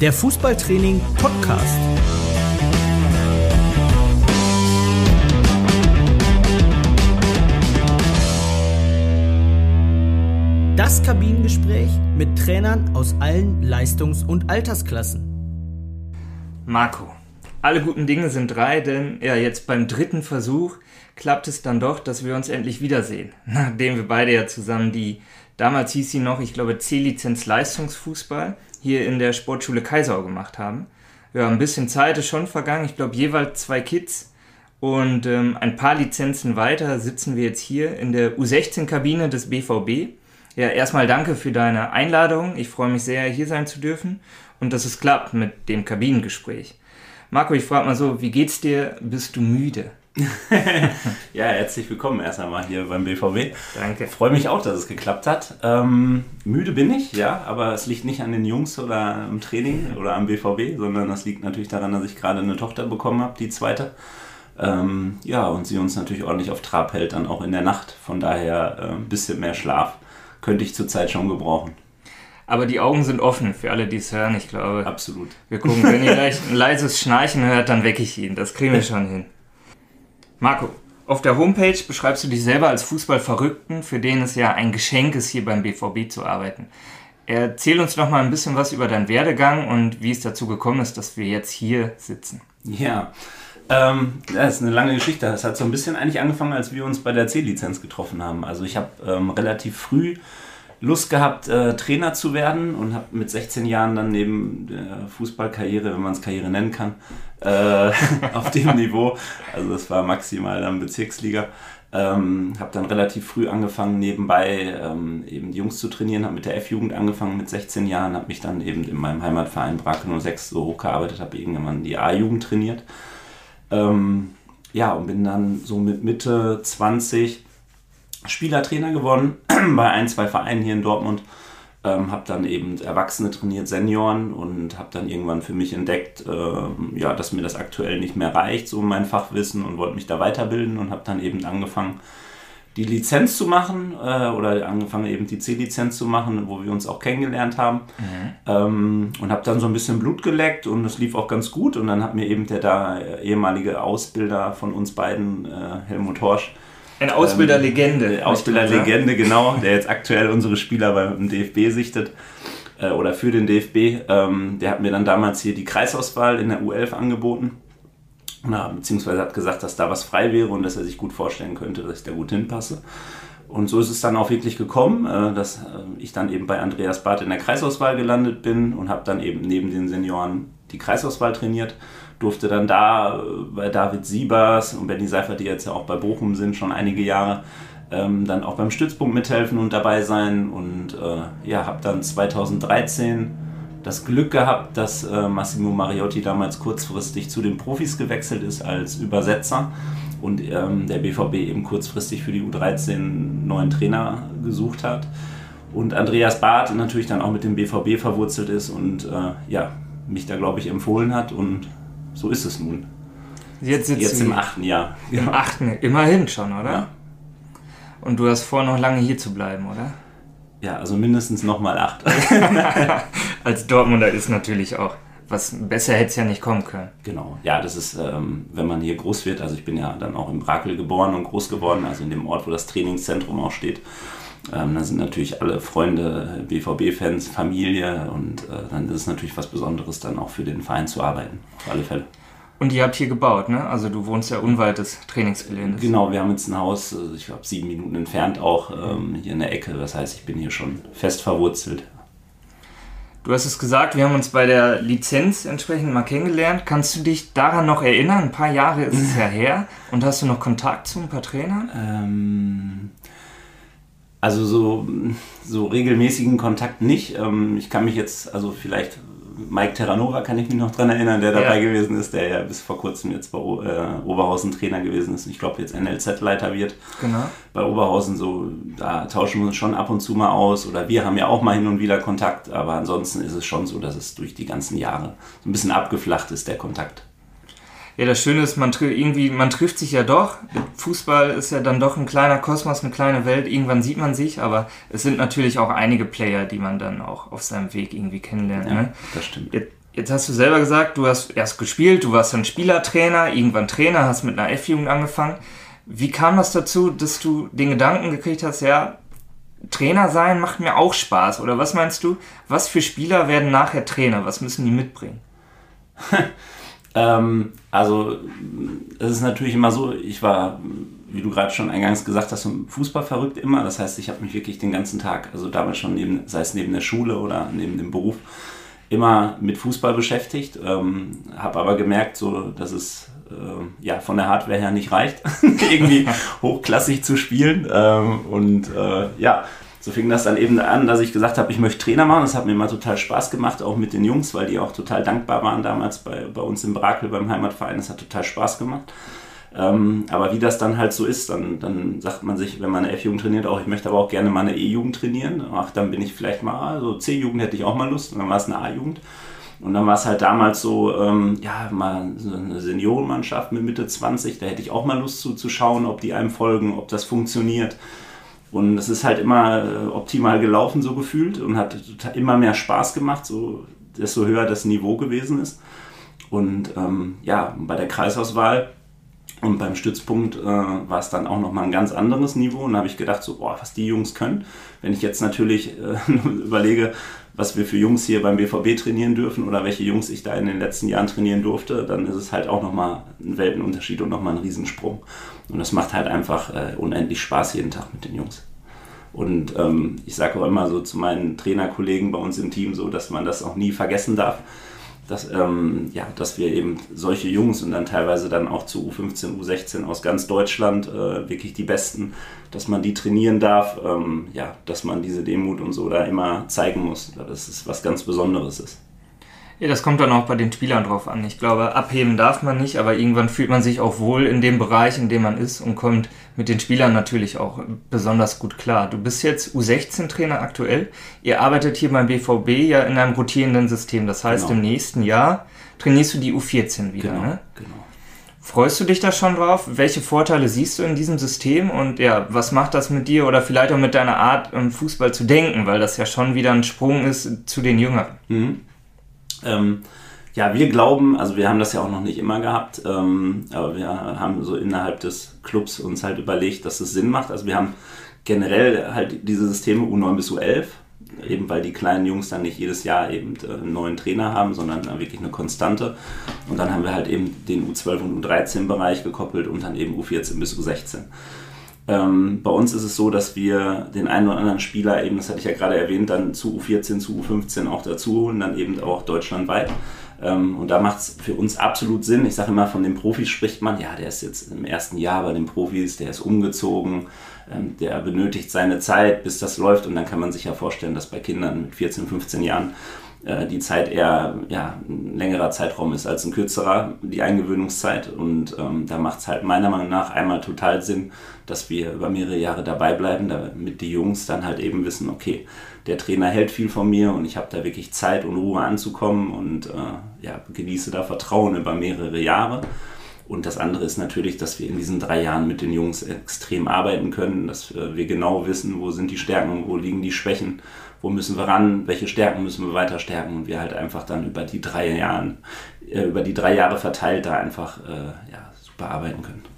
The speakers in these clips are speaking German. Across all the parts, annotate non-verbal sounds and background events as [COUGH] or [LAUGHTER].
der Fußballtraining Podcast. Das Kabinengespräch mit Trainern aus allen Leistungs- und Altersklassen. Marco, alle guten Dinge sind drei, denn ja, jetzt beim dritten Versuch klappt es dann doch, dass wir uns endlich wiedersehen. [LAUGHS] Nachdem wir beide ja zusammen die, damals hieß sie noch, ich glaube, C-Lizenz Leistungsfußball hier in der Sportschule Kaisau gemacht haben. Ja, ein bisschen Zeit ist schon vergangen. Ich glaube, jeweils zwei Kids und ähm, ein paar Lizenzen weiter sitzen wir jetzt hier in der U16-Kabine des BVB. Ja, erstmal danke für deine Einladung. Ich freue mich sehr, hier sein zu dürfen und dass es klappt mit dem Kabinengespräch. Marco, ich frage mal so, wie geht's dir? Bist du müde? [LAUGHS] ja, herzlich willkommen erst einmal hier beim BVB. Danke. Ich freue mich auch, dass es geklappt hat. Ähm, müde bin ich, ja, aber es liegt nicht an den Jungs oder am Training oder am BVB, sondern das liegt natürlich daran, dass ich gerade eine Tochter bekommen habe, die zweite. Ähm, ja, und sie uns natürlich ordentlich auf Trab hält, dann auch in der Nacht. Von daher äh, ein bisschen mehr Schlaf könnte ich zurzeit schon gebrauchen. Aber die Augen sind offen für alle, die es hören, ich glaube. Absolut. Wir gucken, wenn ihr [LAUGHS] gleich ein leises Schnarchen hört, dann wecke ich ihn. Das kriegen wir [LAUGHS] schon hin. Marco, auf der Homepage beschreibst du dich selber als Fußballverrückten, für den es ja ein Geschenk ist, hier beim BVB zu arbeiten. Erzähl uns noch mal ein bisschen was über deinen Werdegang und wie es dazu gekommen ist, dass wir jetzt hier sitzen. Ja, ähm, das ist eine lange Geschichte. Das hat so ein bisschen eigentlich angefangen, als wir uns bei der C-Lizenz getroffen haben. Also ich habe ähm, relativ früh Lust gehabt, äh, Trainer zu werden und habe mit 16 Jahren dann neben der Fußballkarriere, wenn man es Karriere nennen kann, äh, [LAUGHS] auf dem Niveau, also das war maximal dann Bezirksliga, ähm, habe dann relativ früh angefangen, nebenbei ähm, eben die Jungs zu trainieren, habe mit der F-Jugend angefangen mit 16 Jahren, habe mich dann eben in meinem Heimatverein Brake 06 so hochgearbeitet, habe irgendwann die A-Jugend trainiert. Ähm, ja, und bin dann so mit Mitte 20 Spielertrainer geworden [CLEARS THROAT] bei ein, zwei Vereinen hier in Dortmund. Ähm, habe dann eben Erwachsene trainiert, Senioren und habe dann irgendwann für mich entdeckt, äh, ja, dass mir das aktuell nicht mehr reicht, so mein Fachwissen und wollte mich da weiterbilden und habe dann eben angefangen, die Lizenz zu machen äh, oder angefangen eben die C-Lizenz zu machen, wo wir uns auch kennengelernt haben mhm. ähm, und habe dann so ein bisschen Blut geleckt und es lief auch ganz gut und dann hat mir eben der da ehemalige Ausbilder von uns beiden, äh, Helmut Horsch, eine Ausbilderlegende. Ähm, Ausbilderlegende, genau, der jetzt aktuell unsere Spieler beim DFB sichtet äh, oder für den DFB. Ähm, der hat mir dann damals hier die Kreisauswahl in der U11 angeboten. Na, beziehungsweise hat gesagt, dass da was frei wäre und dass er sich gut vorstellen könnte, dass ich da gut hinpasse. Und so ist es dann auch wirklich gekommen, äh, dass äh, ich dann eben bei Andreas Barth in der Kreisauswahl gelandet bin und habe dann eben neben den Senioren die Kreisauswahl trainiert durfte dann da äh, bei David Siebers und Benny Seifert, die jetzt ja auch bei Bochum sind, schon einige Jahre, ähm, dann auch beim Stützpunkt mithelfen und dabei sein. Und äh, ja, habe dann 2013 das Glück gehabt, dass äh, Massimo Mariotti damals kurzfristig zu den Profis gewechselt ist als Übersetzer und ähm, der BVB eben kurzfristig für die U13 neuen Trainer gesucht hat. Und Andreas Barth natürlich dann auch mit dem BVB verwurzelt ist und äh, ja, mich da glaube ich empfohlen hat und so ist es nun. Jetzt, Jetzt im achten Jahr. Im achten, immerhin schon, oder? Ja. Und du hast vor, noch lange hier zu bleiben, oder? Ja, also mindestens nochmal acht. [LAUGHS] [LAUGHS] Als Dortmunder ist natürlich auch. Was besser hätte es ja nicht kommen können. Genau, ja, das ist, ähm, wenn man hier groß wird, also ich bin ja dann auch in Brakel geboren und groß geworden, also in dem Ort, wo das Trainingszentrum auch steht. Ähm, da sind natürlich alle Freunde, BVB-Fans, Familie und äh, dann ist es natürlich was Besonderes, dann auch für den Verein zu arbeiten, auf alle Fälle. Und ihr habt hier gebaut, ne? Also du wohnst ja unweit des Trainingsgeländes. Genau, wir haben jetzt ein Haus, also ich glaube sieben Minuten entfernt auch ähm, hier in der Ecke. Das heißt, ich bin hier schon fest verwurzelt. Du hast es gesagt, wir haben uns bei der Lizenz entsprechend mal kennengelernt. Kannst du dich daran noch erinnern? Ein paar Jahre ist es ja [LAUGHS] her. Und hast du noch Kontakt zu ein paar Trainern? Ähm, also so, so regelmäßigen Kontakt nicht. Ähm, ich kann mich jetzt, also vielleicht Mike Terranova kann ich mich noch dran erinnern, der dabei ja. gewesen ist, der ja bis vor kurzem jetzt bei äh, Oberhausen Trainer gewesen ist. Ich glaube jetzt NLZ-Leiter wird. Genau. Bei Oberhausen so, da tauschen wir uns schon ab und zu mal aus oder wir haben ja auch mal hin und wieder Kontakt, aber ansonsten ist es schon so, dass es durch die ganzen Jahre so ein bisschen abgeflacht ist, der Kontakt. Ja, das Schöne ist, man, irgendwie, man trifft sich ja doch. Fußball ist ja dann doch ein kleiner Kosmos, eine kleine Welt. Irgendwann sieht man sich, aber es sind natürlich auch einige Player, die man dann auch auf seinem Weg irgendwie kennenlernt. Ja, ne? das stimmt. Jetzt, Jetzt hast du selber gesagt, du hast erst gespielt, du warst dann Spielertrainer, irgendwann Trainer, hast mit einer F-Jugend angefangen. Wie kam das dazu, dass du den Gedanken gekriegt hast, ja, Trainer sein macht mir auch Spaß? Oder was meinst du, was für Spieler werden nachher Trainer? Was müssen die mitbringen? [LAUGHS] ähm, also, es ist natürlich immer so, ich war, wie du gerade schon eingangs gesagt hast, Fußball verrückt immer. Das heißt, ich habe mich wirklich den ganzen Tag, also damals schon neben, sei es neben der Schule oder neben dem Beruf, immer mit Fußball beschäftigt, ähm, habe aber gemerkt, so, dass es äh, ja, von der Hardware her nicht reicht, [LAUGHS] irgendwie hochklassig zu spielen. Ähm, und äh, ja, so fing das dann eben an, dass ich gesagt habe, ich möchte Trainer machen. Das hat mir immer total Spaß gemacht, auch mit den Jungs, weil die auch total dankbar waren damals bei, bei uns im Brakel beim Heimatverein. Das hat total Spaß gemacht. Ähm, aber wie das dann halt so ist, dann, dann sagt man sich, wenn man eine F-Jugend trainiert, auch ich möchte aber auch gerne mal eine E-Jugend trainieren. Ach, dann bin ich vielleicht mal, also C-Jugend hätte ich auch mal Lust und dann war es eine A-Jugend. Und dann war es halt damals so, ähm, ja, mal so eine Seniorenmannschaft mit Mitte 20, da hätte ich auch mal Lust zu, zu schauen, ob die einem folgen, ob das funktioniert. Und es ist halt immer äh, optimal gelaufen, so gefühlt, und hat immer mehr Spaß gemacht, so desto höher das Niveau gewesen ist. Und ähm, ja, bei der Kreisauswahl und beim Stützpunkt äh, war es dann auch nochmal ein ganz anderes Niveau. Und da habe ich gedacht, so, boah, was die Jungs können. Wenn ich jetzt natürlich äh, [LAUGHS] überlege, was wir für Jungs hier beim BVB trainieren dürfen oder welche Jungs ich da in den letzten Jahren trainieren durfte, dann ist es halt auch nochmal ein Weltenunterschied und nochmal ein Riesensprung. Und das macht halt einfach äh, unendlich Spaß jeden Tag mit den Jungs. Und ähm, ich sage auch immer so zu meinen Trainerkollegen bei uns im Team so, dass man das auch nie vergessen darf dass, ähm, ja, dass wir eben solche Jungs und dann teilweise dann auch zu U15, U16 aus ganz Deutschland äh, wirklich die Besten, dass man die trainieren darf, ähm, ja, dass man diese Demut und so da immer zeigen muss, dass es was ganz Besonderes ist. Ja, das kommt dann auch bei den Spielern drauf an. Ich glaube, abheben darf man nicht, aber irgendwann fühlt man sich auch wohl in dem Bereich, in dem man ist und kommt mit den Spielern natürlich auch besonders gut klar. Du bist jetzt U16-Trainer aktuell. Ihr arbeitet hier beim BVB ja in einem rotierenden System. Das heißt, genau. im nächsten Jahr trainierst du die U14 wieder, genau, ne? Genau. Freust du dich da schon drauf? Welche Vorteile siehst du in diesem System? Und ja, was macht das mit dir oder vielleicht auch mit deiner Art, Fußball zu denken? Weil das ja schon wieder ein Sprung ist zu den Jüngeren. Mhm. Ähm, ja, wir glauben, also wir haben das ja auch noch nicht immer gehabt, ähm, aber wir haben so innerhalb des Clubs uns halt überlegt, dass es Sinn macht. Also wir haben generell halt diese Systeme U9 bis U11, eben weil die kleinen Jungs dann nicht jedes Jahr eben äh, einen neuen Trainer haben, sondern wirklich eine Konstante. Und dann haben wir halt eben den U12 und U13 Bereich gekoppelt und dann eben U14 bis U16. Ähm, bei uns ist es so, dass wir den einen oder anderen Spieler eben, das hatte ich ja gerade erwähnt, dann zu U14, zu U15 auch dazu holen, dann eben auch deutschlandweit. Ähm, und da macht es für uns absolut Sinn. Ich sage immer, von den Profis spricht man, ja, der ist jetzt im ersten Jahr bei den Profis, der ist umgezogen, ähm, der benötigt seine Zeit, bis das läuft. Und dann kann man sich ja vorstellen, dass bei Kindern mit 14, 15 Jahren äh, die Zeit eher ja, ein längerer Zeitraum ist als ein kürzerer, die Eingewöhnungszeit. Und ähm, da macht es halt meiner Meinung nach einmal total Sinn, dass wir über mehrere Jahre dabei bleiben, damit die Jungs dann halt eben wissen, okay, der Trainer hält viel von mir und ich habe da wirklich Zeit und Ruhe anzukommen und äh, ja, genieße da Vertrauen über mehrere Jahre. Und das andere ist natürlich, dass wir in diesen drei Jahren mit den Jungs extrem arbeiten können, dass wir genau wissen, wo sind die Stärken, wo liegen die Schwächen wo müssen wir ran, welche Stärken müssen wir weiter stärken und wir halt einfach dann über die drei Jahre, äh, über die drei Jahre verteilt da einfach äh, ja, super arbeiten können.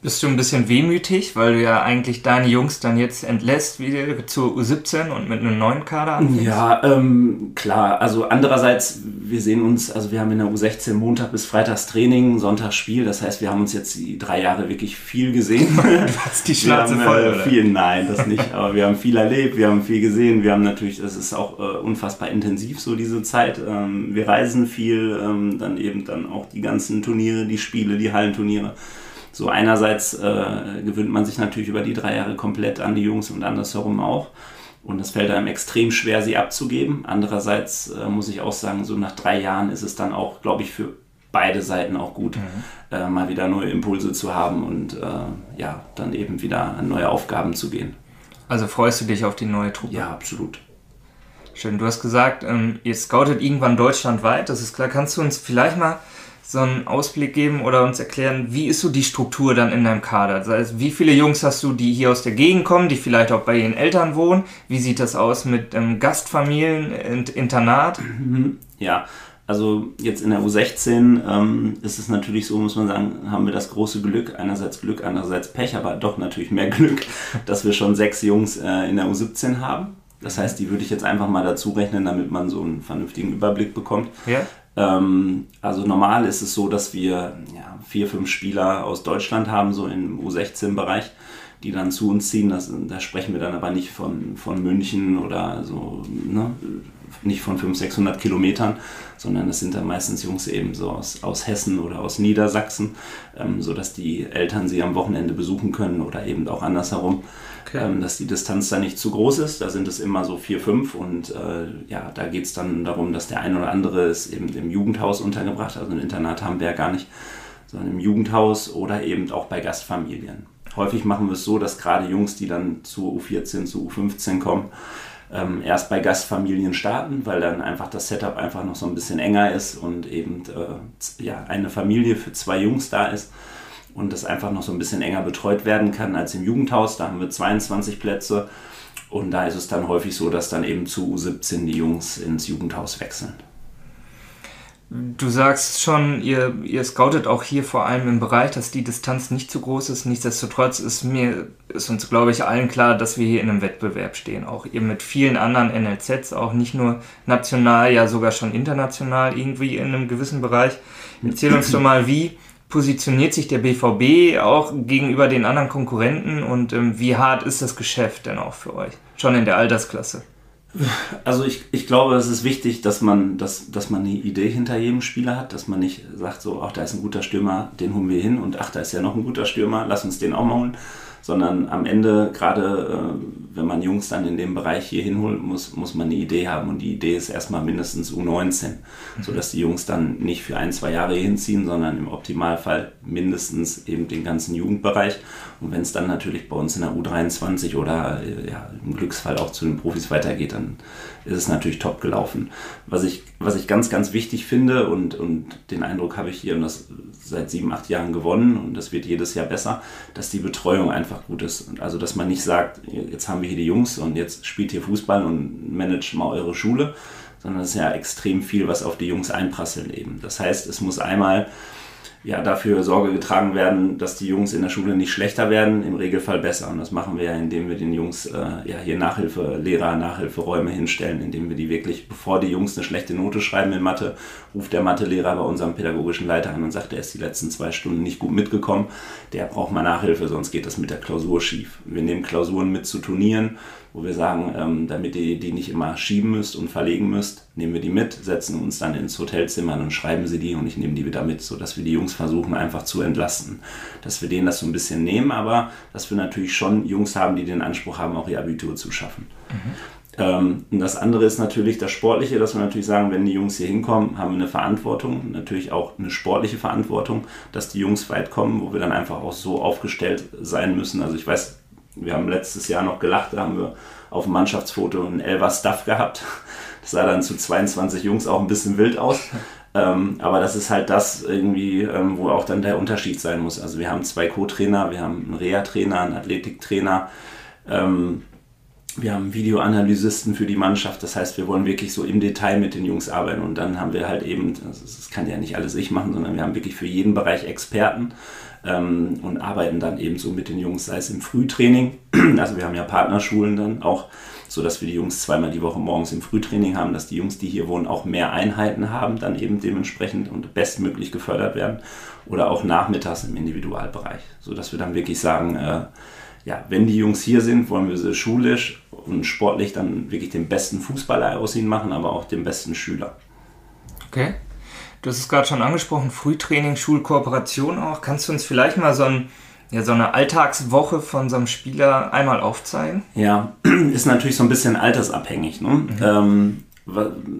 Bist du ein bisschen wehmütig, weil du ja eigentlich deine Jungs dann jetzt entlässt wieder zur U17 und mit einem neuen Kader anfängst? Ja, ähm, klar. Also andererseits, wir sehen uns, also wir haben in der U16 Montag bis Freitags Training, Sonntag Spiel. Das heißt, wir haben uns jetzt die drei Jahre wirklich viel gesehen. [LAUGHS] du hast die Schnauze haben, voll, äh, oder? Viel, nein, das nicht. Aber wir haben viel erlebt, wir haben viel gesehen. Wir haben natürlich, das ist auch äh, unfassbar intensiv so diese Zeit. Ähm, wir reisen viel, ähm, dann eben dann auch die ganzen Turniere, die Spiele, die Hallenturniere so einerseits äh, gewöhnt man sich natürlich über die drei Jahre komplett an die Jungs und andersherum auch. Und es fällt einem extrem schwer, sie abzugeben. Andererseits äh, muss ich auch sagen, so nach drei Jahren ist es dann auch, glaube ich, für beide Seiten auch gut, mhm. äh, mal wieder neue Impulse zu haben und äh, ja, dann eben wieder an neue Aufgaben zu gehen. Also freust du dich auf die neue Truppe? Ja, absolut. Schön. Du hast gesagt, ähm, ihr scoutet irgendwann deutschlandweit. Das ist klar. Kannst du uns vielleicht mal so einen Ausblick geben oder uns erklären, wie ist so die Struktur dann in deinem Kader? Das heißt, wie viele Jungs hast du, die hier aus der Gegend kommen, die vielleicht auch bei ihren Eltern wohnen? Wie sieht das aus mit ähm, Gastfamilien, Internat? Mhm. Ja, Also jetzt in der U16 ähm, ist es natürlich so, muss man sagen, haben wir das große Glück, einerseits Glück, andererseits Pech, aber doch natürlich mehr Glück, [LAUGHS] dass wir schon sechs Jungs äh, in der U17 haben. Das heißt, die würde ich jetzt einfach mal dazu rechnen, damit man so einen vernünftigen Überblick bekommt. Ja. Ähm, also normal ist es so, dass wir ja, vier, fünf Spieler aus Deutschland haben, so im U16-Bereich, die dann zu uns ziehen. Das, da sprechen wir dann aber nicht von, von München oder so, ne? Nicht von 500, 600 Kilometern, sondern es sind dann meistens Jungs eben so aus, aus Hessen oder aus Niedersachsen, ähm, sodass die Eltern sie am Wochenende besuchen können oder eben auch andersherum, okay. ähm, dass die Distanz da nicht zu groß ist. Da sind es immer so vier, fünf und äh, ja, da geht es dann darum, dass der eine oder andere ist eben im Jugendhaus untergebracht, also ein Internat haben wir ja gar nicht, sondern im Jugendhaus oder eben auch bei Gastfamilien. Häufig machen wir es so, dass gerade Jungs, die dann zu U14, zu U15 kommen, ähm, erst bei Gastfamilien starten, weil dann einfach das Setup einfach noch so ein bisschen enger ist und eben äh, ja, eine Familie für zwei Jungs da ist und das einfach noch so ein bisschen enger betreut werden kann als im Jugendhaus. Da haben wir 22 Plätze und da ist es dann häufig so, dass dann eben zu U17 die Jungs ins Jugendhaus wechseln. Du sagst schon, ihr, ihr scoutet auch hier vor allem im Bereich, dass die Distanz nicht zu groß ist. Nichtsdestotrotz ist mir, ist uns, glaube ich, allen klar, dass wir hier in einem Wettbewerb stehen. Auch ihr mit vielen anderen NLZs, auch nicht nur national, ja sogar schon international irgendwie in einem gewissen Bereich. Erzähl uns doch mal, wie positioniert sich der BVB auch gegenüber den anderen Konkurrenten und ähm, wie hart ist das Geschäft denn auch für euch? Schon in der Altersklasse. Also ich, ich glaube, es ist wichtig, dass man, dass, dass man eine Idee hinter jedem Spieler hat, dass man nicht sagt, so, ach, da ist ein guter Stürmer, den holen wir hin und ach, da ist ja noch ein guter Stürmer, lass uns den auch mal holen. Sondern am Ende, gerade äh, wenn man Jungs dann in dem Bereich hier hinholt, muss, muss man eine Idee haben. Und die Idee ist erstmal mindestens U19, mhm. sodass die Jungs dann nicht für ein, zwei Jahre hinziehen, sondern im Optimalfall mindestens eben den ganzen Jugendbereich. Und wenn es dann natürlich bei uns in der U23 oder äh, ja, im Glücksfall auch zu den Profis weitergeht, dann ist es natürlich top gelaufen. Was ich, was ich ganz, ganz wichtig finde und, und den Eindruck habe ich hier und das seit sieben, acht Jahren gewonnen und das wird jedes Jahr besser, dass die Betreuung einfach gut ist. Also, dass man nicht sagt, jetzt haben wir hier die Jungs und jetzt spielt hier Fußball und managt mal eure Schule, sondern es ist ja extrem viel, was auf die Jungs einprasselt eben. Das heißt, es muss einmal ja, dafür Sorge getragen werden, dass die Jungs in der Schule nicht schlechter werden, im Regelfall besser. Und das machen wir ja, indem wir den Jungs äh, ja, hier Nachhilfe, Lehrer, Nachhilferäume hinstellen, indem wir die wirklich, bevor die Jungs eine schlechte Note schreiben in Mathe, ruft der Mathelehrer bei unserem pädagogischen Leiter an und sagt, er ist die letzten zwei Stunden nicht gut mitgekommen, der braucht mal Nachhilfe, sonst geht das mit der Klausur schief. Wir nehmen Klausuren mit zu Turnieren wo wir sagen, ähm, damit ihr die nicht immer schieben müsst und verlegen müsst, nehmen wir die mit, setzen uns dann ins Hotelzimmer und schreiben sie die und ich nehme die wieder mit, sodass wir die Jungs versuchen einfach zu entlasten. Dass wir denen das so ein bisschen nehmen, aber dass wir natürlich schon Jungs haben, die den Anspruch haben, auch ihr Abitur zu schaffen. Mhm. Ähm, und das andere ist natürlich das Sportliche, dass wir natürlich sagen, wenn die Jungs hier hinkommen, haben wir eine Verantwortung, natürlich auch eine sportliche Verantwortung, dass die Jungs weit kommen, wo wir dann einfach auch so aufgestellt sein müssen. Also ich weiß, wir haben letztes Jahr noch gelacht, da haben wir auf dem Mannschaftsfoto einen Elva Stuff gehabt. Das sah dann zu 22 Jungs auch ein bisschen wild aus. Ähm, aber das ist halt das irgendwie, ähm, wo auch dann der Unterschied sein muss. Also wir haben zwei Co-Trainer, wir haben einen Reha-Trainer, einen Athletiktrainer, ähm, wir haben Videoanalysisten für die Mannschaft. Das heißt, wir wollen wirklich so im Detail mit den Jungs arbeiten. Und dann haben wir halt eben, das kann ja nicht alles ich machen, sondern wir haben wirklich für jeden Bereich Experten ähm, und arbeiten dann eben so mit den Jungs, sei es im Frühtraining, [CLEARS THROAT] also wir haben ja Partnerschulen dann auch, so dass wir die Jungs zweimal die Woche morgens im Frühtraining haben, dass die Jungs, die hier wohnen, auch mehr Einheiten haben, dann eben dementsprechend und bestmöglich gefördert werden oder auch nachmittags im Individualbereich, so dass wir dann wirklich sagen, äh, ja, wenn die Jungs hier sind, wollen wir sie schulisch und sportlich dann wirklich den besten Fußballer aus ihnen machen, aber auch den besten Schüler. Okay. Du hast es gerade schon angesprochen, Frühtraining, Schulkooperation auch. Kannst du uns vielleicht mal so, ein, ja, so eine Alltagswoche von so einem Spieler einmal aufzeigen? Ja, [CLEARS THROAT] ist natürlich so ein bisschen altersabhängig. Ne? Mhm. Ähm,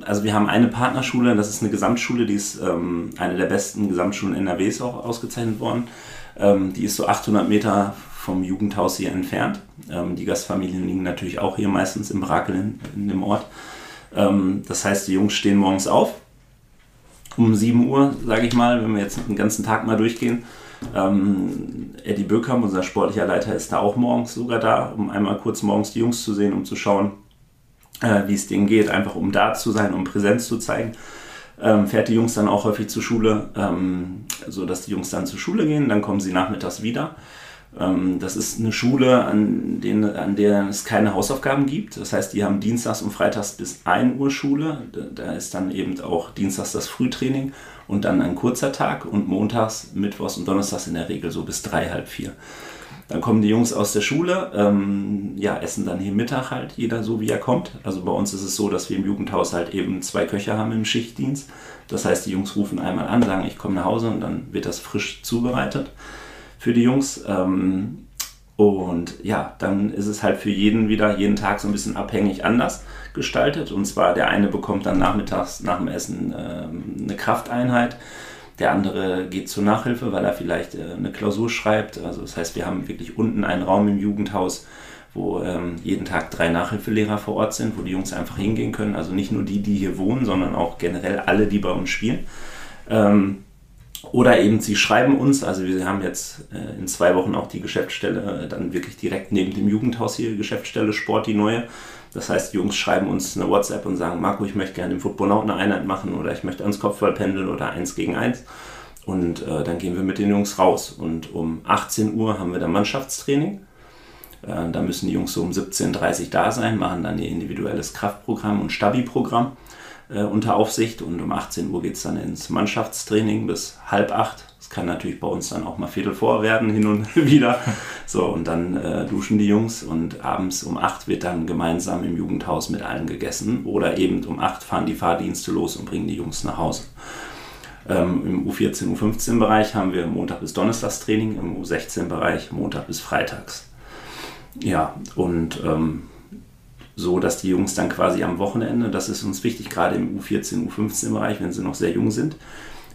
also wir haben eine Partnerschule, das ist eine Gesamtschule, die ist ähm, eine der besten Gesamtschulen NRWs auch ausgezeichnet worden. Ähm, die ist so 800 Meter vom Jugendhaus hier entfernt. Ähm, die Gastfamilien liegen natürlich auch hier meistens im Brakel in, in dem Ort. Ähm, das heißt, die Jungs stehen morgens auf, um 7 Uhr, sage ich mal, wenn wir jetzt den ganzen Tag mal durchgehen. Ähm, Eddie Böckhamp, unser sportlicher Leiter, ist da auch morgens sogar da, um einmal kurz morgens die Jungs zu sehen, um zu schauen, äh, wie es denen geht, einfach um da zu sein, um Präsenz zu zeigen. ähm, fährt die Jungs dann auch häufig zur Schule, ähm, so dass die Jungs dann zur Schule gehen, dann kommen sie nachmittags wieder. Ähm, das ist eine Schule, an, denen, an der es keine Hausaufgaben gibt. Das heißt, die haben dienstags und freitags bis 1 Uhr Schule. Da ist dann eben auch dienstags das Frühtraining und dann ein kurzer Tag und montags, mittwochs und donnerstags in der Regel so bis drei, halb vier. Dann kommen die Jungs aus der Schule, ähm, ja, essen dann hier Mittag halt, jeder so wie er kommt. Also bei uns ist es so, dass wir im Jugendhaushalt eben zwei Köche haben im Schichtdienst. Das heißt, die Jungs rufen einmal an, sagen, ich komme nach Hause und dann wird das frisch zubereitet für die Jungs. Ähm, und ja, dann ist es halt für jeden wieder jeden Tag so ein bisschen abhängig anders gestaltet. Und zwar der eine bekommt dann nachmittags nach dem Essen ähm, eine Krafteinheit. Der andere geht zur Nachhilfe, weil er vielleicht äh, eine Klausur schreibt. Also das heißt, wir haben wirklich unten einen Raum im Jugendhaus, wo ähm, jeden Tag drei Nachhilfelehrer vor Ort sind, wo die Jungs einfach hingehen können. Also nicht nur die, die hier wohnen, sondern auch generell alle, die bei uns spielen. Ähm, oder eben sie schreiben uns, also wir haben jetzt äh, in zwei Wochen auch die Geschäftsstelle äh, dann wirklich direkt neben dem Jugendhaus hier, Geschäftsstelle Sport, die neue. Das heißt, die Jungs schreiben uns eine WhatsApp und sagen, Marco, ich möchte gerne im Football eine Einheit machen oder ich möchte ans Kopfball pendeln oder eins gegen eins. Und äh, dann gehen wir mit den Jungs raus. Und um 18 Uhr haben wir dann Mannschaftstraining. Äh, da müssen die Jungs so um 17.30 Uhr da sein, machen dann ihr individuelles Kraftprogramm und Stabi-Programm äh, unter Aufsicht und um 18 Uhr geht es dann ins Mannschaftstraining bis halb acht. Das kann natürlich bei uns dann auch mal Viertel vor werden, hin und [LAUGHS] wieder. So, und dann äh, duschen die Jungs und abends um acht wird dann gemeinsam im Jugendhaus mit allen gegessen oder eben um acht fahren die Fahrdienste los und bringen die Jungs nach Hause. Ähm, Im U14, U15 Bereich haben wir Montag bis Donnerstagstraining, im U16 Bereich Montag bis Freitags. Ja, und ähm, so dass die Jungs dann quasi am Wochenende, das ist uns wichtig, gerade im U14, U15-Bereich, wenn sie noch sehr jung sind,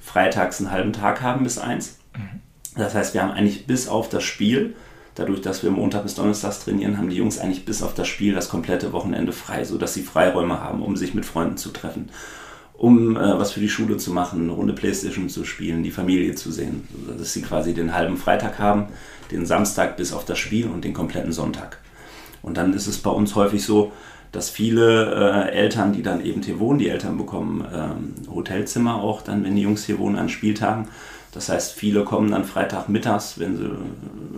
freitags einen halben Tag haben bis eins. Mhm. Das heißt, wir haben eigentlich bis auf das Spiel, dadurch, dass wir Montag bis Donnerstag trainieren, haben die Jungs eigentlich bis auf das Spiel das komplette Wochenende frei, sodass sie Freiräume haben, um sich mit Freunden zu treffen, um äh, was für die Schule zu machen, eine Runde Playstation zu spielen, die Familie zu sehen, dass sie quasi den halben Freitag haben, den Samstag bis auf das Spiel und den kompletten Sonntag. Und dann ist es bei uns häufig so, dass viele äh, Eltern, die dann eben hier wohnen, die Eltern bekommen ähm, Hotelzimmer auch dann, wenn die Jungs hier wohnen, an Spieltagen. Das heißt, viele kommen dann Freitagmittags, wenn sie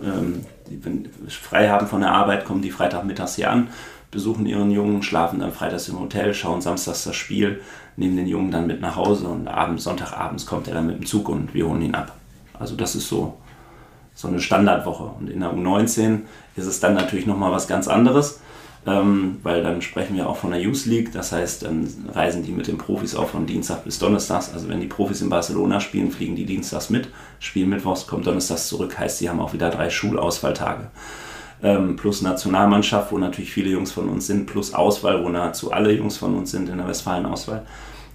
ähm, wenn frei haben von der Arbeit, kommen die Freitagmittags hier an, besuchen ihren Jungen, schlafen dann freitags im Hotel, schauen samstags das Spiel, nehmen den Jungen dann mit nach Hause und abends, Sonntagabends kommt er dann mit dem Zug und wir holen ihn ab. Also das ist so so eine Standardwoche. Und in der U19 ist es dann natürlich nochmal was ganz anderes, ähm, weil dann sprechen wir auch von der Youth League. Das heißt, dann reisen die mit den Profis auch von Dienstag bis Donnerstags. Also wenn die Profis in Barcelona spielen, fliegen die Dienstags mit, spielen Mittwochs, kommt Donnerstags zurück. Heißt, sie haben auch wieder drei Schulausfalltage. Ähm, plus Nationalmannschaft, wo natürlich viele Jungs von uns sind, plus Auswahl, wo nahezu alle Jungs von uns sind in der Westfalen-Auswahl.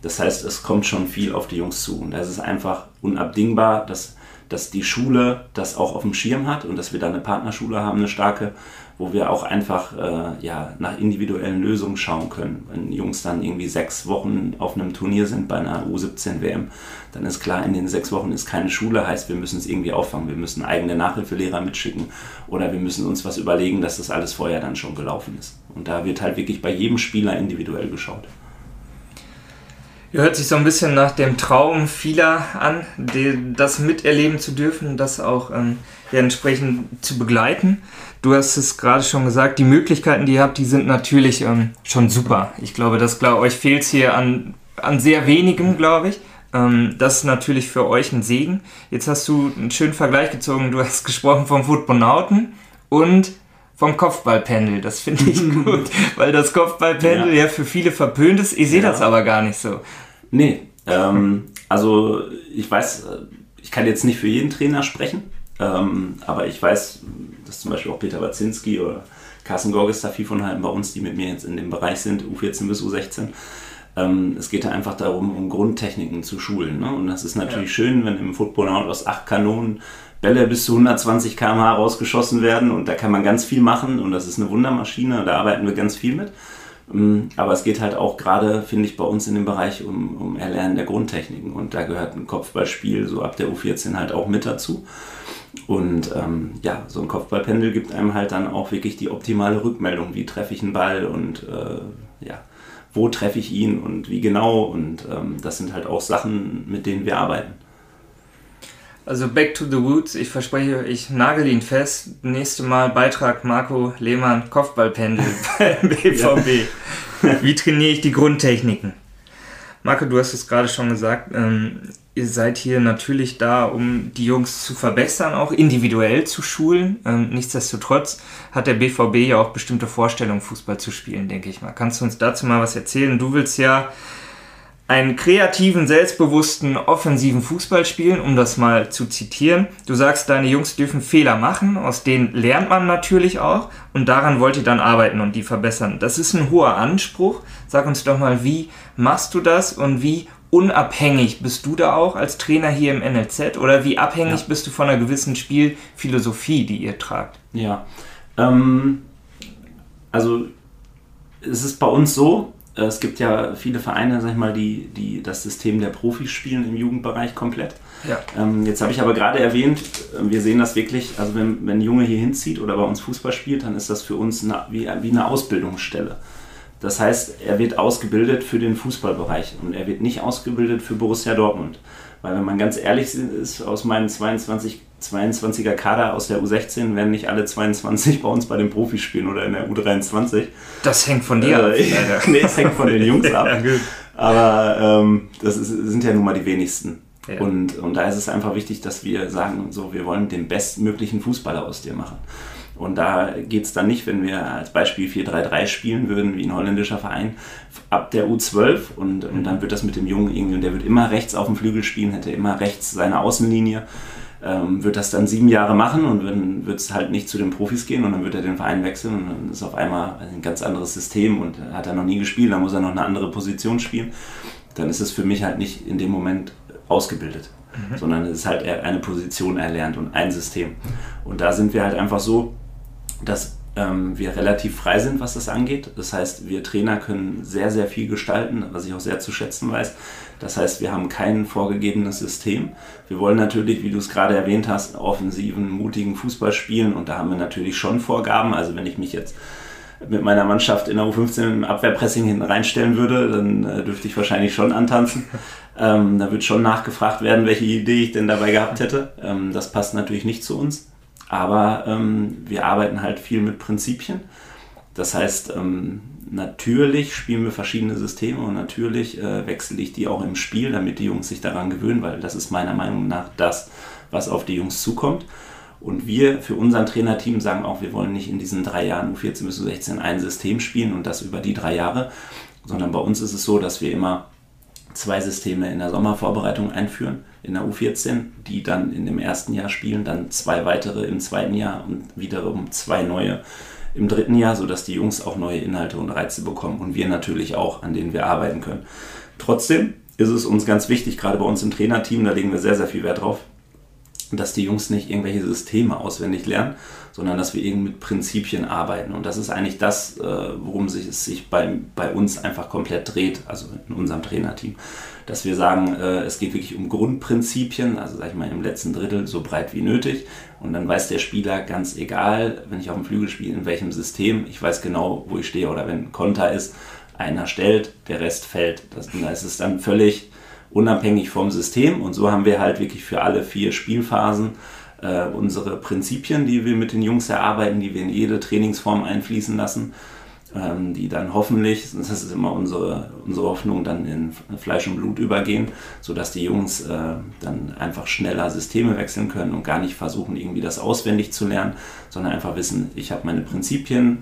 Das heißt, es kommt schon viel auf die Jungs zu. Und es ist einfach unabdingbar, dass dass die Schule das auch auf dem Schirm hat und dass wir da eine Partnerschule haben, eine starke, wo wir auch einfach äh, ja, nach individuellen Lösungen schauen können. Wenn Jungs dann irgendwie sechs Wochen auf einem Turnier sind bei einer U17 WM, dann ist klar, in den sechs Wochen ist keine Schule, heißt, wir müssen es irgendwie auffangen. Wir müssen eigene Nachhilfelehrer mitschicken oder wir müssen uns was überlegen, dass das alles vorher dann schon gelaufen ist. Und da wird halt wirklich bei jedem Spieler individuell geschaut. Hört sich so ein bisschen nach dem Traum vieler an, die, das miterleben zu dürfen, das auch ähm, ja, entsprechend zu begleiten. Du hast es gerade schon gesagt, die Möglichkeiten, die ihr habt, die sind natürlich ähm, schon super. Ich glaube, das glaub, euch fehlt hier an, an sehr wenigem, glaube ich. Ähm, das ist natürlich für euch ein Segen. Jetzt hast du einen schönen Vergleich gezogen. Du hast [LAUGHS] gesprochen vom Footbonauten und vom Kopfballpendel. Das finde ich [LAUGHS] gut, weil das Kopfballpendel ja. ja. für viele verpönt ist. Ich sehe ja. das aber gar nicht so. Nee, ähm, also ich weiß, ich kann jetzt nicht für jeden Trainer sprechen, ähm, aber ich weiß, dass zum Beispiel auch Peter Baczynski oder Carsten Gorges da viel von halten bei uns, die mit mir jetzt in dem Bereich sind, U14 bis U16. Ähm, es geht ja einfach darum, um Grundtechniken zu schulen. Ne? Und das ist natürlich ja. schön, wenn im Football aus acht Kanonen Bälle bis zu 120 km/h rausgeschossen werden und da kann man ganz viel machen und das ist eine Wundermaschine, da arbeiten wir ganz viel mit. Ähm, aber es geht halt auch gerade, finde ich, bei uns in dem Bereich um, um Erlernen der Grundtechniken und da gehört ein Kopfballspiel so ab der U14 halt auch mit dazu. Und ähm, ja, so ein Kopfballpendel gibt einem halt dann auch wirklich die optimale Rückmeldung, wie treffe ich einen Ball und äh, ja, wo treffe ich ihn und wie genau. Und ähm, das sind halt auch Sachen, mit denen wir arbeiten. Also back to the roots. Ich verspreche, ich nagel ihn fest. Nächste Mal Beitrag Marco Lehmann, Kopfballpendel beim [LAUGHS] BVB. Wie trainiere ich die Grundtechniken? Marco, du hast es gerade schon gesagt. Ähm, ihr seid hier natürlich da, um die Jungs zu verbessern, auch individuell zu schulen. Ähm, nichtsdestotrotz hat der BVB ja auch bestimmte Vorstellungen, Fußball zu spielen, denke ich mal. Kannst du uns dazu mal was erzählen? Du willst ja einen kreativen, selbstbewussten, offensiven Fußball spielen, um das mal zu zitieren. Du sagst, deine Jungs dürfen Fehler machen, aus denen lernt man natürlich auch und daran wollt ihr dann arbeiten und die verbessern. Das ist ein hoher Anspruch. Sag uns doch mal, wie machst du das und wie unabhängig bist du da auch als Trainer hier im NLZ oder wie abhängig ja. bist du von einer gewissen Spielphilosophie, die ihr tragt? Ja, ähm, also es ist bei uns so, es gibt ja viele Vereine, sag ich mal, die, die das System der Profis spielen im Jugendbereich komplett. Ja. Ähm, jetzt habe ich aber gerade erwähnt, äh, wir sehen das wirklich, also wenn, wenn ein Junge hier hinzieht oder bei uns Fußball spielt, dann ist das für uns eine, wie, wie eine Ausbildungsstelle. Das heißt, er wird ausgebildet für den Fußballbereich und er wird nicht ausgebildet für Borussia Dortmund. Weil wenn man ganz ehrlich ist, aus meinen 22, 22er Kader aus der U16 werden nicht alle 22 bei uns bei den Profis spielen oder in der U23. Das hängt von dir ab. Äh, [LAUGHS] nee, es hängt von den Jungs [LAUGHS] ab. ja, Aber ähm, das ist, sind ja nun mal die wenigsten. Ja. Und, und da ist es einfach wichtig, dass wir sagen, so, wir wollen den bestmöglichen Fußballer aus dir machen. Und da geht es dann nicht, wenn wir als Beispiel 4-3-3 spielen würden, wie ein holländischer Verein, ab der U12 und, und dann wird das mit dem Jungen irgendwie, und der wird immer rechts auf dem Flügel spielen, hätte immer rechts seine Außenlinie, ähm, wird das dann sieben Jahre machen und dann wird es halt nicht zu den Profis gehen und dann wird er den Verein wechseln und dann ist auf einmal ein ganz anderes System und hat er noch nie gespielt, dann muss er noch eine andere Position spielen. Dann ist es für mich halt nicht in dem Moment ausgebildet, mhm. sondern es ist halt eine Position erlernt und ein System. Und da sind wir halt einfach so, dass ähm, wir relativ frei sind, was das angeht. Das heißt, wir Trainer können sehr, sehr viel gestalten, was ich auch sehr zu schätzen weiß. Das heißt, wir haben kein vorgegebenes System. Wir wollen natürlich, wie du es gerade erwähnt hast, offensiven, mutigen Fußball spielen und da haben wir natürlich schon Vorgaben. Also wenn ich mich jetzt mit meiner Mannschaft in der U15 im Abwehrpressing hinten reinstellen würde, dann äh, dürfte ich wahrscheinlich schon antanzen. [LAUGHS] Ähm, da wird schon nachgefragt werden, welche Idee ich denn dabei gehabt hätte. Ähm, das passt natürlich nicht zu uns. Aber ähm, wir arbeiten halt viel mit Prinzipien. Das heißt, ähm, natürlich spielen wir verschiedene Systeme und natürlich äh, wechsle ich die auch im Spiel, damit die Jungs sich daran gewöhnen, weil das ist meiner Meinung nach das, was auf die Jungs zukommt. Und wir für unser Trainerteam sagen auch, wir wollen nicht in diesen drei Jahren U14 bis U16 ein System spielen und das über die drei Jahre, sondern bei uns ist es so, dass wir immer zwei Systeme in der Sommervorbereitung einführen, in der U14, die dann in dem ersten Jahr spielen, dann zwei weitere im zweiten Jahr und wiederum zwei neue im dritten Jahr, sodass die Jungs auch neue Inhalte und Reize bekommen und wir natürlich auch, an denen wir arbeiten können. Trotzdem ist es uns ganz wichtig, gerade bei uns im Trainerteam, da legen wir sehr, sehr viel Wert drauf, dass die Jungs nicht irgendwelche Systeme auswendig lernen, sondern dass wir eben mit Prinzipien arbeiten. Und das ist eigentlich das, äh, worum sich es sich bei, bei uns einfach komplett dreht, also in unserem Trainerteam. Dass wir sagen, äh, es geht wirklich um Grundprinzipien, also sag ich mal im letzten Drittel so breit wie nötig. Und dann weiß der Spieler ganz egal, wenn ich auf dem Flügel spiele, in welchem System, ich weiß genau, wo ich stehe. Oder wenn Konter ist, einer stellt, der Rest fällt. Das, das ist dann völlig unabhängig vom System. Und so haben wir halt wirklich für alle vier Spielphasen äh, unsere Prinzipien, die wir mit den Jungs erarbeiten, die wir in jede Trainingsform einfließen lassen, ähm, die dann hoffentlich, das ist immer unsere, unsere Hoffnung, dann in Fleisch und Blut übergehen, sodass die Jungs äh, dann einfach schneller Systeme wechseln können und gar nicht versuchen, irgendwie das auswendig zu lernen, sondern einfach wissen, ich habe meine Prinzipien,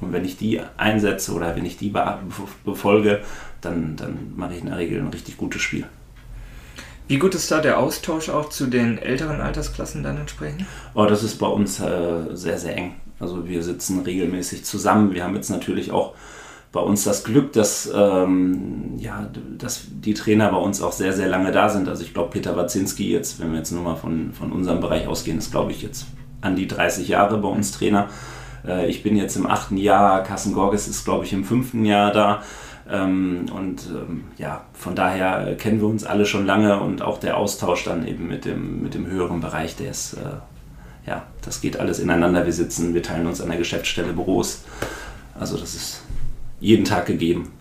und wenn ich die einsetze oder wenn ich die befolge, dann, dann mache ich in der Regel ein richtig gutes Spiel. Wie gut ist da der Austausch auch zu den älteren Altersklassen dann entsprechend? Oh, das ist bei uns äh, sehr, sehr eng. Also wir sitzen regelmäßig zusammen. Wir haben jetzt natürlich auch bei uns das Glück, dass, ähm, ja, dass die Trainer bei uns auch sehr, sehr lange da sind. Also ich glaube, Peter Wazinski jetzt, wenn wir jetzt nur mal von, von unserem Bereich ausgehen, ist glaube ich jetzt an die 30 Jahre bei uns Trainer. Äh, ich bin jetzt im achten Jahr, Carsten Gorges ist glaube ich im fünften Jahr da. Ähm, und ähm, ja, von daher kennen wir uns alle schon lange und auch der Austausch dann eben mit dem, mit dem höheren Bereich, der ist, äh, ja, das geht alles ineinander. Wir sitzen, wir teilen uns an der Geschäftsstelle Büros. Also das ist jeden Tag gegeben.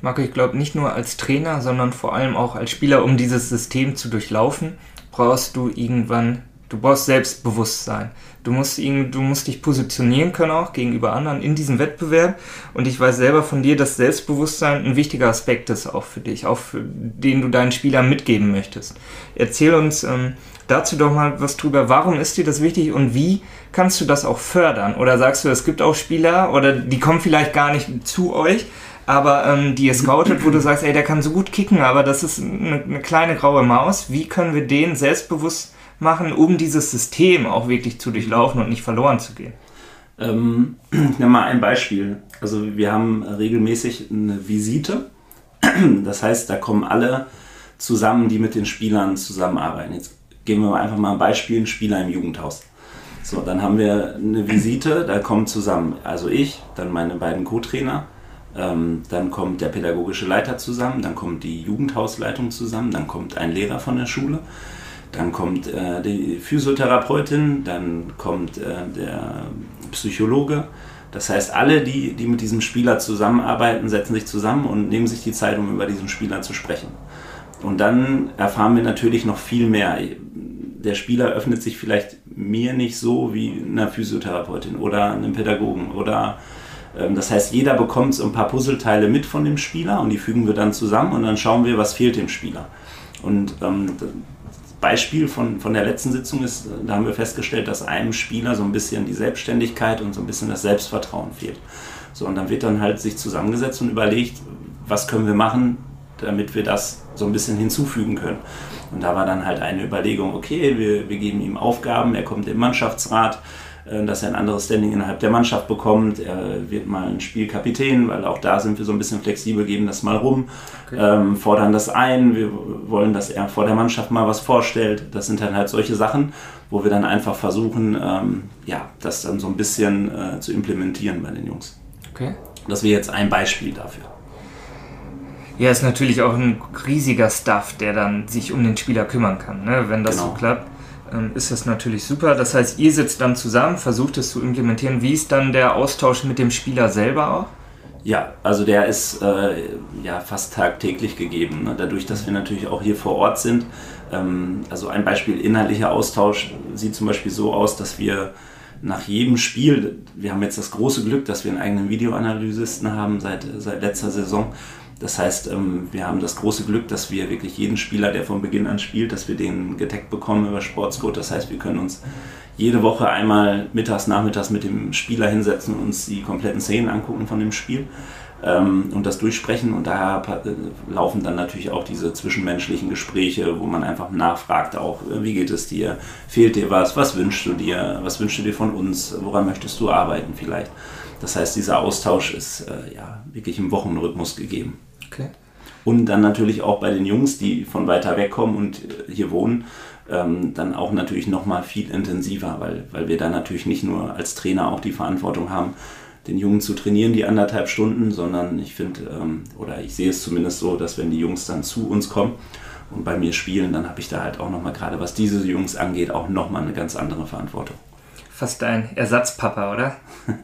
Marco, ich glaube, nicht nur als Trainer, sondern vor allem auch als Spieler, um dieses System zu durchlaufen, brauchst du irgendwann, du brauchst Selbstbewusstsein. Du musst, ihn, du musst dich positionieren können auch gegenüber anderen in diesem Wettbewerb. Und ich weiß selber von dir, dass Selbstbewusstsein ein wichtiger Aspekt ist auch für dich, auch für den du deinen Spielern mitgeben möchtest. Erzähl uns ähm, dazu doch mal was drüber. Warum ist dir das wichtig und wie kannst du das auch fördern? Oder sagst du, es gibt auch Spieler oder die kommen vielleicht gar nicht zu euch, aber ähm, die ihr scoutet, wo du sagst, ey, der kann so gut kicken, aber das ist eine, eine kleine graue Maus. Wie können wir den selbstbewusst machen, um dieses System auch wirklich zu durchlaufen und nicht verloren zu gehen? Ähm, [CLEARS THROAT] ich nehme mal ein Beispiel. Also wir haben regelmäßig eine Visite. [CLEARS THROAT] Das heißt, da kommen alle zusammen, die mit den Spielern zusammenarbeiten. Jetzt geben wir einfach mal ein Beispiel, ein Spieler im Jugendhaus. So, dann haben wir eine Visite, da kommen zusammen, also ich, dann meine beiden Co-Trainer, ähm, dann kommt der pädagogische Leiter zusammen, dann kommt die Jugendhausleitung zusammen, dann kommt ein Lehrer von der Schule, dann kommt äh, die Physiotherapeutin, dann kommt äh, der Psychologe. Das heißt, alle, die, die mit diesem Spieler zusammenarbeiten, setzen sich zusammen und nehmen sich die Zeit, um über diesen Spieler zu sprechen. Und dann erfahren wir natürlich noch viel mehr. Der Spieler öffnet sich vielleicht mir nicht so wie einer Physiotherapeutin oder einem Pädagogen oder ähm, das heißt, jeder bekommt so ein paar Puzzleteile mit von dem Spieler und die fügen wir dann zusammen und dann schauen wir, was fehlt dem Spieler. Und ähm, Beispiel von, von der letzten Sitzung ist, da haben wir festgestellt, dass einem Spieler so ein bisschen die Selbstständigkeit und so ein bisschen das Selbstvertrauen fehlt. So, und dann wird dann halt sich zusammengesetzt und überlegt, was können wir machen, damit wir das so ein bisschen hinzufügen können. Und da war dann halt eine Überlegung, okay, wir, wir geben ihm Aufgaben, er kommt im Mannschaftsrat, äh, dass er ein anderes Standing innerhalb der Mannschaft bekommt. Er wird mal ein Spielkapitän, weil auch da sind wir so ein bisschen flexibel, geben das mal rum, okay. ähm, fordern das ein. Wir wollen, dass er vor der Mannschaft mal was vorstellt. Das sind dann halt solche Sachen, wo wir dann einfach versuchen, ähm, ja, das dann so ein bisschen äh, zu implementieren bei den Jungs. Okay. Das wäre jetzt ein Beispiel dafür. Ja, ist natürlich auch ein riesiger Stuff, der dann sich um den Spieler kümmern kann, ne? wenn das genau. so klappt ist das natürlich super. Das heißt, ihr sitzt dann zusammen, versucht es zu implementieren. Wie ist dann der Austausch mit dem Spieler selber auch? Ja, also der ist äh, ja fast tagtäglich gegeben. Ne? Dadurch, dass wir natürlich auch hier vor Ort sind. Ähm, also ein Beispiel inhaltlicher Austausch sieht zum Beispiel so aus, dass wir nach jedem Spiel, wir haben jetzt das große Glück, dass wir einen eigenen Videoanalysisten haben seit, seit letzter Saison das heißt, ähm, wir haben das große Glück, dass wir wirklich jeden Spieler, der von Beginn an spielt, dass wir den getaggt bekommen über Sportscode. Das heißt, wir können uns jede Woche einmal mittags, nachmittags mit dem Spieler hinsetzen und uns die kompletten Szenen angucken von dem Spiel ähm, und das durchsprechen. Und daher äh, laufen dann natürlich auch diese zwischenmenschlichen Gespräche, wo man einfach nachfragt, auch äh, wie geht es dir, fehlt dir was, was wünschst du dir, was wünschst du dir von uns, woran möchtest du arbeiten vielleicht. Das heißt, dieser Austausch ist äh, ja wirklich im Wochenrhythmus gegeben. Okay. Und dann natürlich auch bei den Jungs, die von weiter weg kommen und äh, hier wohnen, ähm, dann auch natürlich nochmal viel intensiver, weil, weil wir da natürlich nicht nur als Trainer auch die Verantwortung haben, den Jungen zu trainieren, die anderthalb Stunden, sondern ich finde, ähm, oder ich sehe es zumindest so, dass wenn die Jungs dann zu uns kommen und bei mir spielen, dann habe ich da halt auch nochmal, gerade was diese Jungs angeht, auch nochmal eine ganz andere Verantwortung. Fast ein Ersatzpapa, oder? [LAUGHS]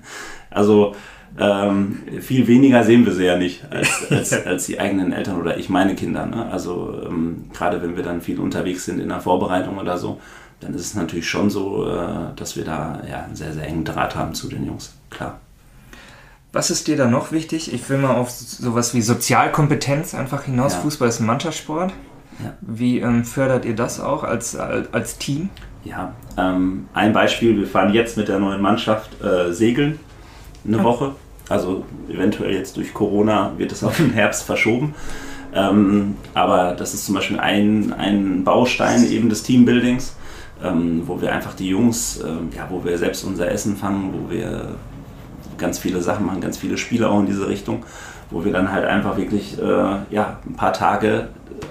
also ähm, viel weniger sehen wir sie ja nicht als, als, [LAUGHS] als die eigenen Eltern oder ich meine Kinder. Ne? Also ähm, gerade wenn wir dann viel unterwegs sind in der Vorbereitung oder so, dann ist es natürlich schon so, äh, dass wir da ja, einen sehr, sehr engen Draht haben zu den Jungs, klar. Was ist dir da noch wichtig? Ich will mal auf sowas wie Sozialkompetenz einfach hinaus. Ja. Fußball ist ein Mannschaftssport. Ja. Wie ähm, fördert ihr das auch als, als, als Team? Ja, ähm, ein Beispiel, wir fahren jetzt mit der neuen Mannschaft äh, segeln eine Woche. Also eventuell jetzt durch Corona wird es auf den Herbst verschoben. Ähm, aber das ist zum Beispiel ein, ein Baustein eben des Teambuildings, ähm, wo wir einfach die Jungs, äh, ja, wo wir selbst unser Essen fangen, wo wir ganz viele Sachen machen, ganz viele Spiele auch in diese Richtung, wo wir dann halt einfach wirklich äh, ja, ein paar Tage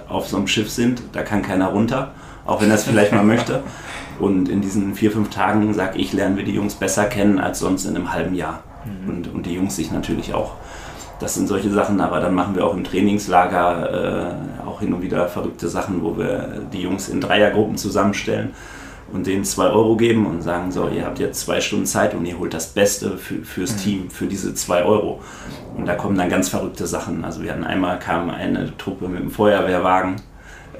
auf so einem Schiff sind, da kann keiner runter, auch wenn es vielleicht mal möchte. Und in diesen vier, fünf Tagen, sag ich, lernen wir die Jungs besser kennen als sonst in einem halben Jahr. Mhm. Und, und die Jungs sich natürlich auch. Das sind solche Sachen, aber dann machen wir auch im Trainingslager äh, auch hin und wieder verrückte Sachen, wo wir die Jungs in Dreiergruppen zusammenstellen und denen zwei Euro geben und sagen, so, ihr habt jetzt zwei Stunden Zeit und ihr holt das Beste für, fürs mhm. Team, für diese zwei Euro. Und da kommen dann ganz verrückte Sachen. Also wir hatten einmal kam eine Truppe mit einem Feuerwehrwagen,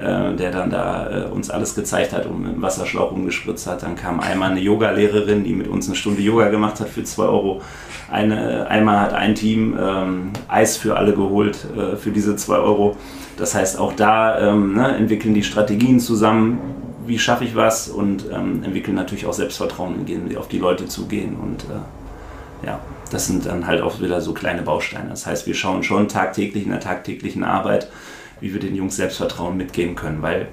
äh, der dann da äh, uns alles gezeigt hat und mit dem Wasserschlauch umgespritzt hat. Dann kam einmal eine Yoga-Lehrerin, die mit uns eine Stunde Yoga gemacht hat für zwei Euro. Eine, einmal hat ein Team ähm, Eis für alle geholt äh, für diese zwei Euro. Das heißt, auch da ähm, ne, entwickeln die Strategien zusammen, wie schaffe ich was und ähm, entwickeln natürlich auch Selbstvertrauen, indem sie auf die Leute zugehen und äh, ja, das sind dann halt auch wieder so kleine Bausteine. Das heißt, wir schauen schon tagtäglich in der tagtäglichen Arbeit, wie wir den Jungs Selbstvertrauen mitgeben können, weil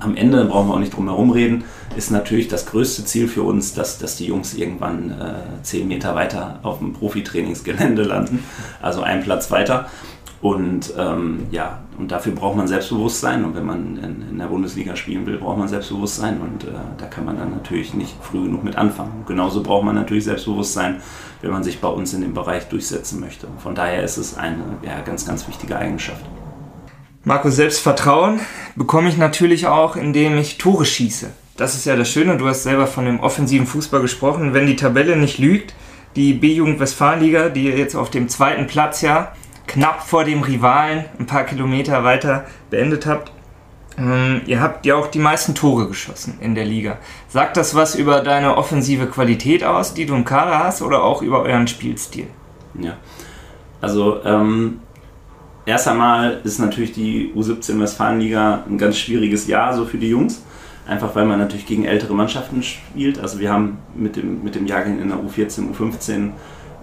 am Ende, brauchen wir auch nicht drum herum reden, ist natürlich das größte Ziel für uns, dass, dass die Jungs irgendwann äh, zehn Meter weiter auf dem Profitrainingsgelände landen, also einen Platz weiter. Und ähm, ja, und dafür braucht man Selbstbewusstsein. Und wenn man in, in der Bundesliga spielen will, braucht man Selbstbewusstsein. Und äh, da kann man dann natürlich nicht früh genug mit anfangen. genauso braucht man natürlich Selbstbewusstsein, wenn man sich bei uns in dem Bereich durchsetzen möchte. Von daher ist es eine ja, ganz, ganz wichtige Eigenschaft. Marco, Selbstvertrauen bekomme ich natürlich auch, indem ich Tore schieße. Das ist ja das Schöne, du hast selber von dem offensiven Fußball gesprochen. Wenn die Tabelle nicht lügt, die B-Jugend Westfalenliga, die jetzt auf dem zweiten Platz ja knapp vor dem Rivalen ein paar Kilometer weiter beendet habt. Ähm, ihr habt ja auch die meisten Tore geschossen in der Liga. Sagt das was über deine offensive Qualität aus, die du im Kader hast, oder auch über euren Spielstil? Ja, also ähm, erst einmal ist natürlich die U17 Westfalenliga ein ganz schwieriges Jahr so für die Jungs. Einfach weil man natürlich gegen ältere Mannschaften spielt. Also wir haben mit dem, mit dem Jahrgang in der U14, U15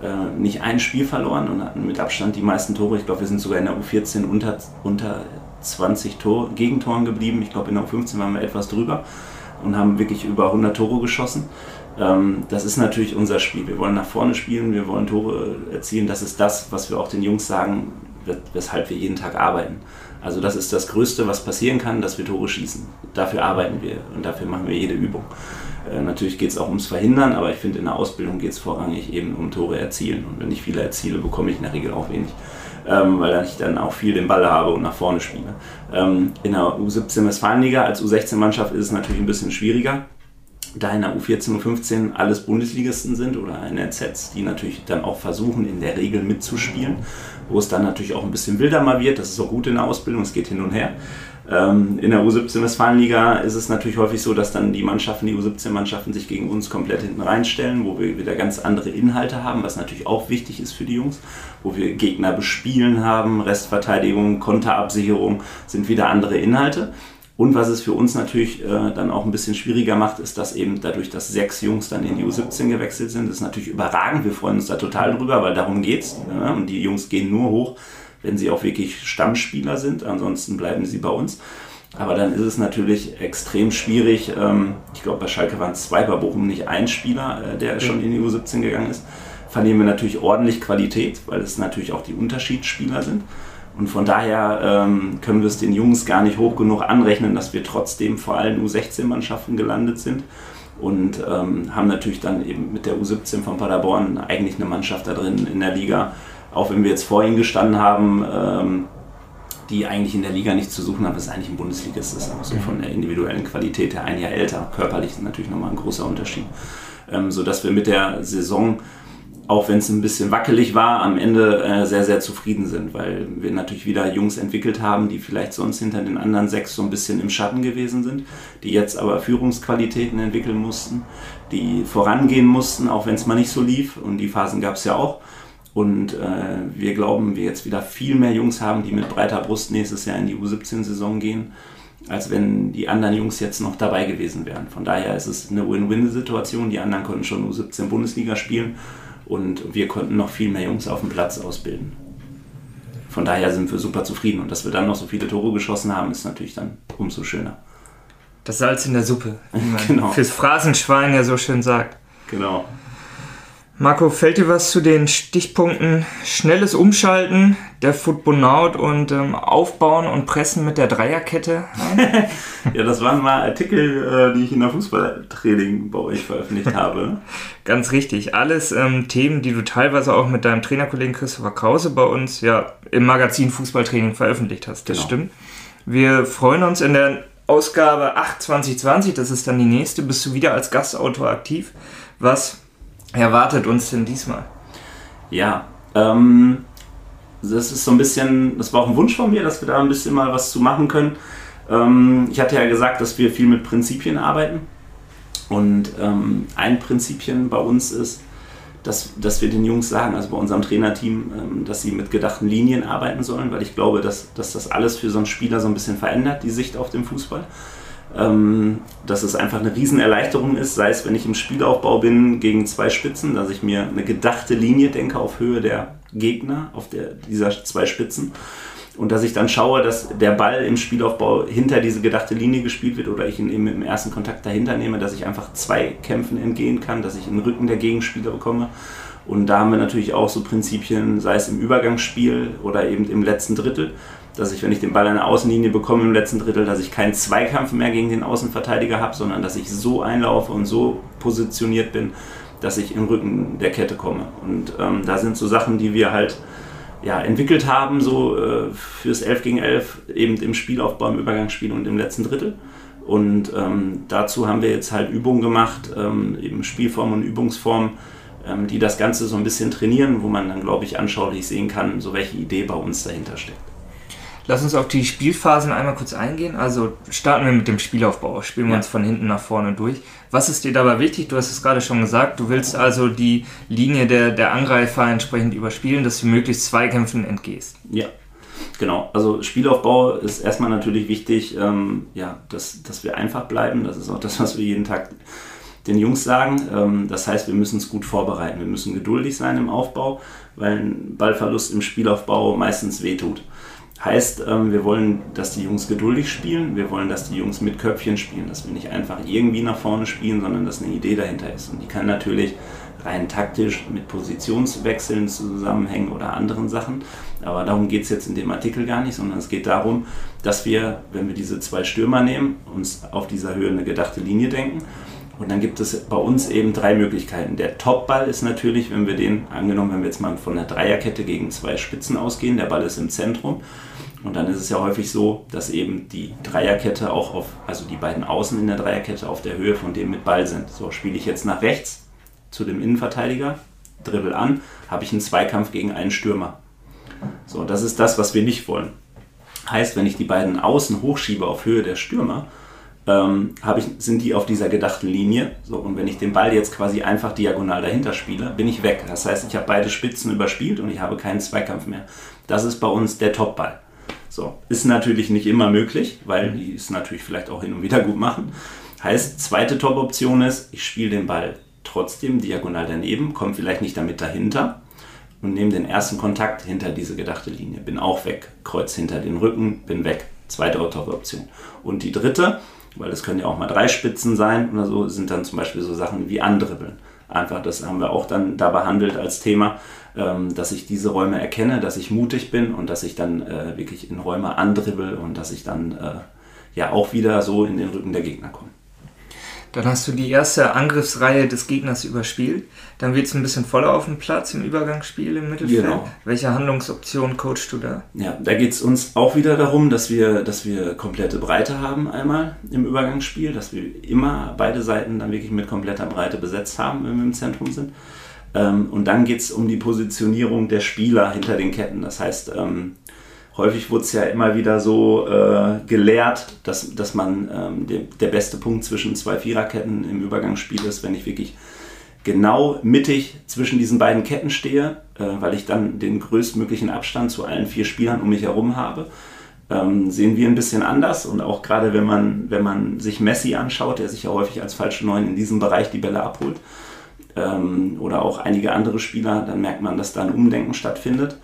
äh, nicht ein Spiel verloren und hatten mit Abstand die meisten Tore. Ich glaube, wir sind sogar in der U14 unter, unter 20 Tor, Gegentoren geblieben. Ich glaube, in der U15 waren wir etwas drüber und haben wirklich über 100 Tore geschossen. Ähm, das ist natürlich unser Spiel. Wir wollen nach vorne spielen, wir wollen Tore erzielen. Das ist das, was wir auch den Jungs sagen, weshalb wir jeden Tag arbeiten. Also das ist das Größte, was passieren kann, dass wir Tore schießen. Dafür arbeiten wir und dafür machen wir jede Übung. Äh, natürlich geht es auch ums Verhindern, aber ich finde, in der Ausbildung geht es vorrangig eben um Tore erzielen. Und wenn ich viele erziele, bekomme ich in der Regel auch wenig, ähm, weil ich dann auch viel den Ball habe und nach vorne spiele. Ähm, in der U17 Westfalenliga als U16-Mannschaft ist es natürlich ein bisschen schwieriger da in der U14 und 15 alles Bundesligisten sind oder NRZs, die natürlich dann auch versuchen, in der Regel mitzuspielen, wo es dann natürlich auch ein bisschen wilder mal wird. Das ist auch gut in der Ausbildung, es geht hin und her. Ähm, in der U17 Westfalenliga ist es natürlich häufig so, dass dann die Mannschaften, die U17-Mannschaften sich gegen uns komplett hinten reinstellen, wo wir wieder ganz andere Inhalte haben, was natürlich auch wichtig ist für die Jungs, wo wir Gegner bespielen haben, Restverteidigung, Konterabsicherung sind wieder andere Inhalte. Und was es für uns natürlich äh, dann auch ein bisschen schwieriger macht, ist, dass eben dadurch, dass sechs Jungs dann in die U17 gewechselt sind, ist natürlich überragend. Wir freuen uns da total drüber, weil darum geht's. Ja? Und die Jungs gehen nur hoch, wenn sie auch wirklich Stammspieler sind. Ansonsten bleiben sie bei uns. Aber dann ist es natürlich extrem schwierig. Ähm, ich glaube, bei Schalke waren es zwei, bei Bochum nicht ein Spieler, äh, der schon in die U17 gegangen ist. Verlieren wir natürlich ordentlich Qualität, weil es natürlich auch die Unterschiedsspieler sind. Und von daher ähm, können wir es den Jungs gar nicht hoch genug anrechnen, dass wir trotzdem vor allen U16-Mannschaften gelandet sind. Und ähm, haben natürlich dann eben mit der U17 von Paderborn eigentlich eine Mannschaft da drin in der Liga, auch wenn wir jetzt vor ihnen gestanden haben, ähm, die eigentlich in der Liga nichts zu suchen haben, das ist eigentlich ein Bundesligist, das ist auch so von der individuellen Qualität her ein Jahr älter. Körperlich natürlich nochmal ein großer Unterschied. Ähm, sodass wir mit der Saison, auch wenn es ein bisschen wackelig war, am Ende äh, sehr, sehr zufrieden sind, weil wir natürlich wieder Jungs entwickelt haben, die vielleicht sonst hinter den anderen sechs so ein bisschen im Schatten gewesen sind, die jetzt aber Führungsqualitäten entwickeln mussten, die vorangehen mussten, auch wenn es mal nicht so lief. Und die Phasen gab es ja auch und äh, wir glauben, wir jetzt wieder viel mehr Jungs haben, die mit breiter Brust nächstes Jahr in die U17-Saison gehen, als wenn die anderen Jungs jetzt noch dabei gewesen wären. Von daher ist es eine Win-Win-Situation. Die anderen konnten schon U17 Bundesliga spielen und wir konnten noch viel mehr Jungs auf dem Platz ausbilden. Von daher sind wir super zufrieden. Und dass wir dann noch so viele Tore geschossen haben, ist natürlich dann umso schöner. Das Salz in der Suppe, wie man [LAUGHS] genau. fürs Phrasenschwein ja so schön sagt. Genau. Marco, fällt dir was zu den Stichpunkten schnelles Umschalten, der Footbonaut und ähm, Aufbauen und Pressen mit der Dreierkette ein? [LAUGHS] ja, das waren mal Artikel, äh, die ich in der Fußballtraining bei euch veröffentlicht [LAUGHS] habe. Ganz richtig. Alles ähm, Themen, die du teilweise auch mit deinem Trainerkollegen Christopher Krause bei uns ja im Magazin Fußballtraining veröffentlicht hast. Das genau. stimmt. Wir freuen uns in der Ausgabe 8 2020, das ist dann die nächste, bist du wieder als Gastautor aktiv. Was erwartet uns denn diesmal? Ja, ähm, das ist so ein bisschen, das war auch ein Wunsch von mir, dass wir da ein bisschen mal was zu machen können. Ähm, ich hatte ja gesagt, dass wir viel mit Prinzipien arbeiten. Und ähm, ein Prinzipien bei uns ist, dass, dass wir den Jungs sagen, also bei unserem Trainerteam, ähm, dass sie mit gedachten Linien arbeiten sollen, weil ich glaube, dass, dass das alles für so einen Spieler so ein bisschen verändert, die Sicht auf den Fußball. Ähm, dass es einfach eine Riesenerleichterung ist, sei es, wenn ich im Spielaufbau bin gegen zwei Spitzen, dass ich mir eine gedachte Linie denke auf Höhe der Gegner, auf der, dieser zwei Spitzen und dass ich dann schaue, dass der Ball im Spielaufbau hinter diese gedachte Linie gespielt wird oder ich ihn eben im ersten Kontakt dahinter nehme, dass ich einfach zwei Kämpfen entgehen kann, dass ich den Rücken der Gegenspieler bekomme. Und da haben wir natürlich auch so Prinzipien, sei es im Übergangsspiel oder eben im letzten Drittel, dass ich, wenn ich den Ball an der Außenlinie bekomme im letzten Drittel, dass ich keinen Zweikampf mehr gegen den Außenverteidiger habe, sondern dass ich so einlaufe und so positioniert bin, dass ich im Rücken der Kette komme. Und ähm, da sind so Sachen, die wir halt ja, entwickelt haben, so äh, fürs 11 gegen 11, eben im Spielaufbau, im Übergangsspiel und im letzten Drittel. Und ähm, dazu haben wir jetzt halt Übungen gemacht, ähm, eben Spielformen und Übungsformen, ähm, die das Ganze so ein bisschen trainieren, wo man dann, glaube ich, anschaulich sehen kann, so welche Idee bei uns dahinter steckt. Lass uns auf die Spielphasen einmal kurz eingehen. Also starten wir mit dem Spielaufbau. Spielen wir ja. uns von hinten nach vorne durch. Was ist dir dabei wichtig? Du hast es gerade schon gesagt. Du willst also die Linie der, der Angreifer entsprechend überspielen, dass du möglichst Zweikämpfen entgehst. Ja, genau. Also Spielaufbau ist erstmal natürlich wichtig, ähm, ja, dass, dass wir einfach bleiben. Das ist auch das, was wir jeden Tag den Jungs sagen. Ähm, das heißt, wir müssen es gut vorbereiten. Wir müssen geduldig sein im Aufbau, weil ein Ballverlust im Spielaufbau meistens wehtut. Heißt, ähm, wir wollen, dass die Jungs geduldig spielen, wir wollen, dass die Jungs mit Köpfchen spielen, dass wir nicht einfach irgendwie nach vorne spielen, sondern dass eine Idee dahinter ist. Und die kann natürlich rein taktisch mit Positionswechseln zusammenhängen oder anderen Sachen. Aber darum geht es jetzt in dem Artikel gar nicht, sondern es geht darum, dass wir, wenn wir diese zwei Stürmer nehmen, uns auf dieser Höhe eine gedachte Linie denken. Und dann gibt es bei uns eben drei Möglichkeiten. Der Topball ist natürlich, wenn wir den, angenommen, wenn wir jetzt mal von der Dreierkette gegen zwei Spitzen ausgehen, der Ball ist im Zentrum und dann ist es ja häufig so, dass eben die Dreierkette auch auf, also die beiden Außen in der Dreierkette auf der Höhe von dem mit Ball sind. So spiele ich jetzt nach rechts zu dem Innenverteidiger, dribbel an, habe ich einen Zweikampf gegen einen Stürmer. So, das ist das, was wir nicht wollen. Heißt, wenn ich die beiden Außen hochschiebe auf Höhe der Stürmer, ähm, ich, sind die auf dieser gedachten Linie. So, und wenn ich den Ball jetzt quasi einfach diagonal dahinter spiele, bin ich weg. Das heißt, ich habe beide Spitzen überspielt und ich habe keinen Zweikampf mehr. Das ist bei uns der Topball. So, ist natürlich nicht immer möglich, weil die es natürlich vielleicht auch hin und wieder gut machen. Heißt, zweite Top-Option ist, ich spiele den Ball trotzdem diagonal daneben, komme vielleicht nicht damit dahinter und nehme den ersten Kontakt hinter diese gedachte Linie. Bin auch weg, kreuz hinter den Rücken, bin weg. Zweite Top-Option. Und die dritte, weil es können ja auch mal drei Spitzen sein oder so, sind dann zum Beispiel so Sachen wie Andribbeln. Einfach, das haben wir auch dann da behandelt als Thema, ähm, dass ich diese Räume erkenne, dass ich mutig bin und dass ich dann äh, wirklich in Räume andribbel und dass ich dann äh, ja auch wieder so in den Rücken der Gegner komme. Dann hast du die erste Angriffsreihe des Gegners überspielt. Dann wird es ein bisschen voller auf dem Platz im Übergangsspiel im Mittelfeld. Genau. Welche Handlungsoption coachst du da? Ja, da geht es uns auch wieder darum, dass wir, dass wir komplette Breite haben einmal im Übergangsspiel, dass wir immer beide Seiten dann wirklich mit kompletter Breite besetzt haben, wenn wir im Zentrum sind. Ähm, und dann geht es um die Positionierung der Spieler hinter den Ketten. Das heißt, ähm, häufig wurde es ja immer wieder so äh, gelehrt, dass, dass man ähm, de, der beste Punkt zwischen zwei Viererketten im Übergangsspiel ist, wenn ich wirklich genau mittig zwischen diesen beiden Ketten stehe, äh, weil ich dann den größtmöglichen Abstand zu allen vier Spielern um mich herum habe. Ähm, sehen wir ein bisschen anders und auch gerade wenn man, wenn man sich Messi anschaut, der sich ja häufig als falsche Neun in diesem Bereich die Bälle abholt, ähm, oder auch einige andere Spieler, dann merkt man, dass da ein Umdenken stattfindet.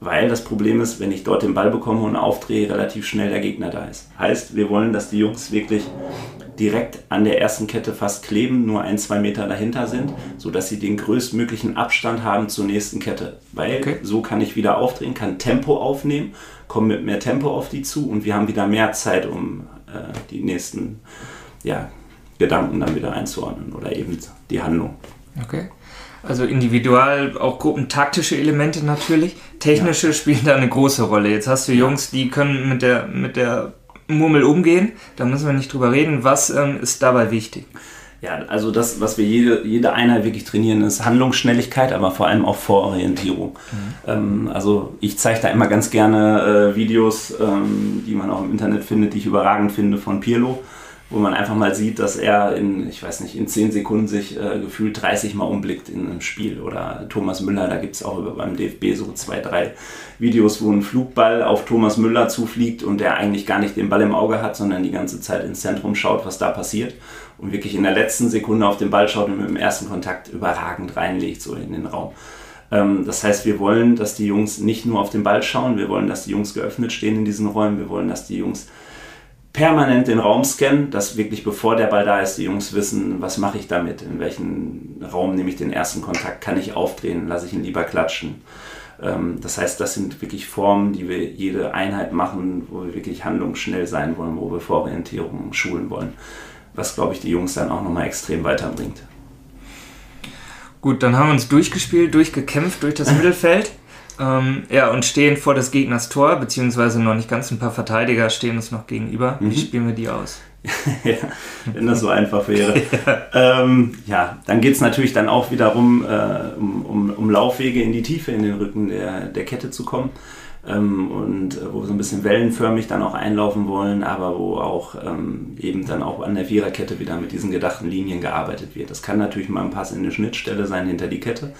Weil das Problem ist, wenn ich dort den Ball bekomme und aufdrehe, relativ schnell der Gegner da ist. Heißt, wir wollen, dass die Jungs wirklich direkt an der ersten Kette fast kleben, nur ein, zwei Meter dahinter sind, sodass sie den größtmöglichen Abstand haben zur nächsten Kette. Weil okay. so kann ich wieder aufdrehen, kann Tempo aufnehmen, komme mit mehr Tempo auf die zu und wir haben wieder mehr Zeit, um äh, die nächsten ja, Gedanken dann wieder einzuordnen oder eben die Handlung. Okay. Also individual, auch gruppentaktische Elemente natürlich. Technische ja. spielen da eine große Rolle. Jetzt hast du Jungs, die können mit der, mit der Murmel umgehen, da müssen wir nicht drüber reden. Was ähm, ist dabei wichtig? Ja, also das, was wir jede, jede Einheit wirklich trainieren, ist Handlungsschnelligkeit, aber vor allem auch Vororientierung. Mhm. Ähm, also ich zeige da immer ganz gerne äh, Videos, ähm, die man auch im Internet findet, die ich überragend finde von Pirlo wo man einfach mal sieht, dass er in, ich weiß nicht, in 10 Sekunden sich äh, gefühlt 30 Mal umblickt in einem Spiel. Oder Thomas Müller, da gibt es auch beim DFB so zwei, drei Videos, wo ein Flugball auf Thomas Müller zufliegt und der eigentlich gar nicht den Ball im Auge hat, sondern die ganze Zeit ins Zentrum schaut, was da passiert. Und wirklich in der letzten Sekunde auf den Ball schaut und mit dem ersten Kontakt überragend reinlegt, so in den Raum. Ähm, das heißt, wir wollen, dass die Jungs nicht nur auf den Ball schauen, wir wollen, dass die Jungs geöffnet stehen in diesen Räumen, wir wollen, dass die Jungs permanent den Raum scannen, dass wirklich bevor der Ball da ist, die Jungs wissen, was mache ich damit, in welchen Raum nehme ich den ersten Kontakt, kann ich aufdrehen, lasse ich ihn lieber klatschen. Ähm, das heißt, das sind wirklich Formen, die wir jede Einheit machen, wo wir wirklich handlungsschnell sein wollen, wo wir Vororientierung schulen wollen, was, glaube ich, die Jungs dann auch nochmal extrem weiterbringt. Gut, dann haben wir uns durchgespielt, durchgekämpft durch das [LAUGHS] Mittelfeld. Ähm, ja, und stehen vor des Gegners Tor, beziehungsweise noch nicht ganz ein paar Verteidiger stehen uns noch gegenüber. Mhm. Wie spielen wir die aus? [LAUGHS] ja, wenn das so einfach wäre. ja. [LAUGHS] Ähm, ja, dann geht es natürlich dann auch wiederum äh, um, um, um, Laufwege in die Tiefe, in den Rücken der, der Kette zu kommen. Ähm, und äh, wo wir so ein bisschen wellenförmig dann auch einlaufen wollen, aber wo auch ähm, eben dann auch an der Viererkette wieder mit diesen gedachten Linien gearbeitet wird. Das kann natürlich mal ein Pass in eine Schnittstelle sein hinter die Kette.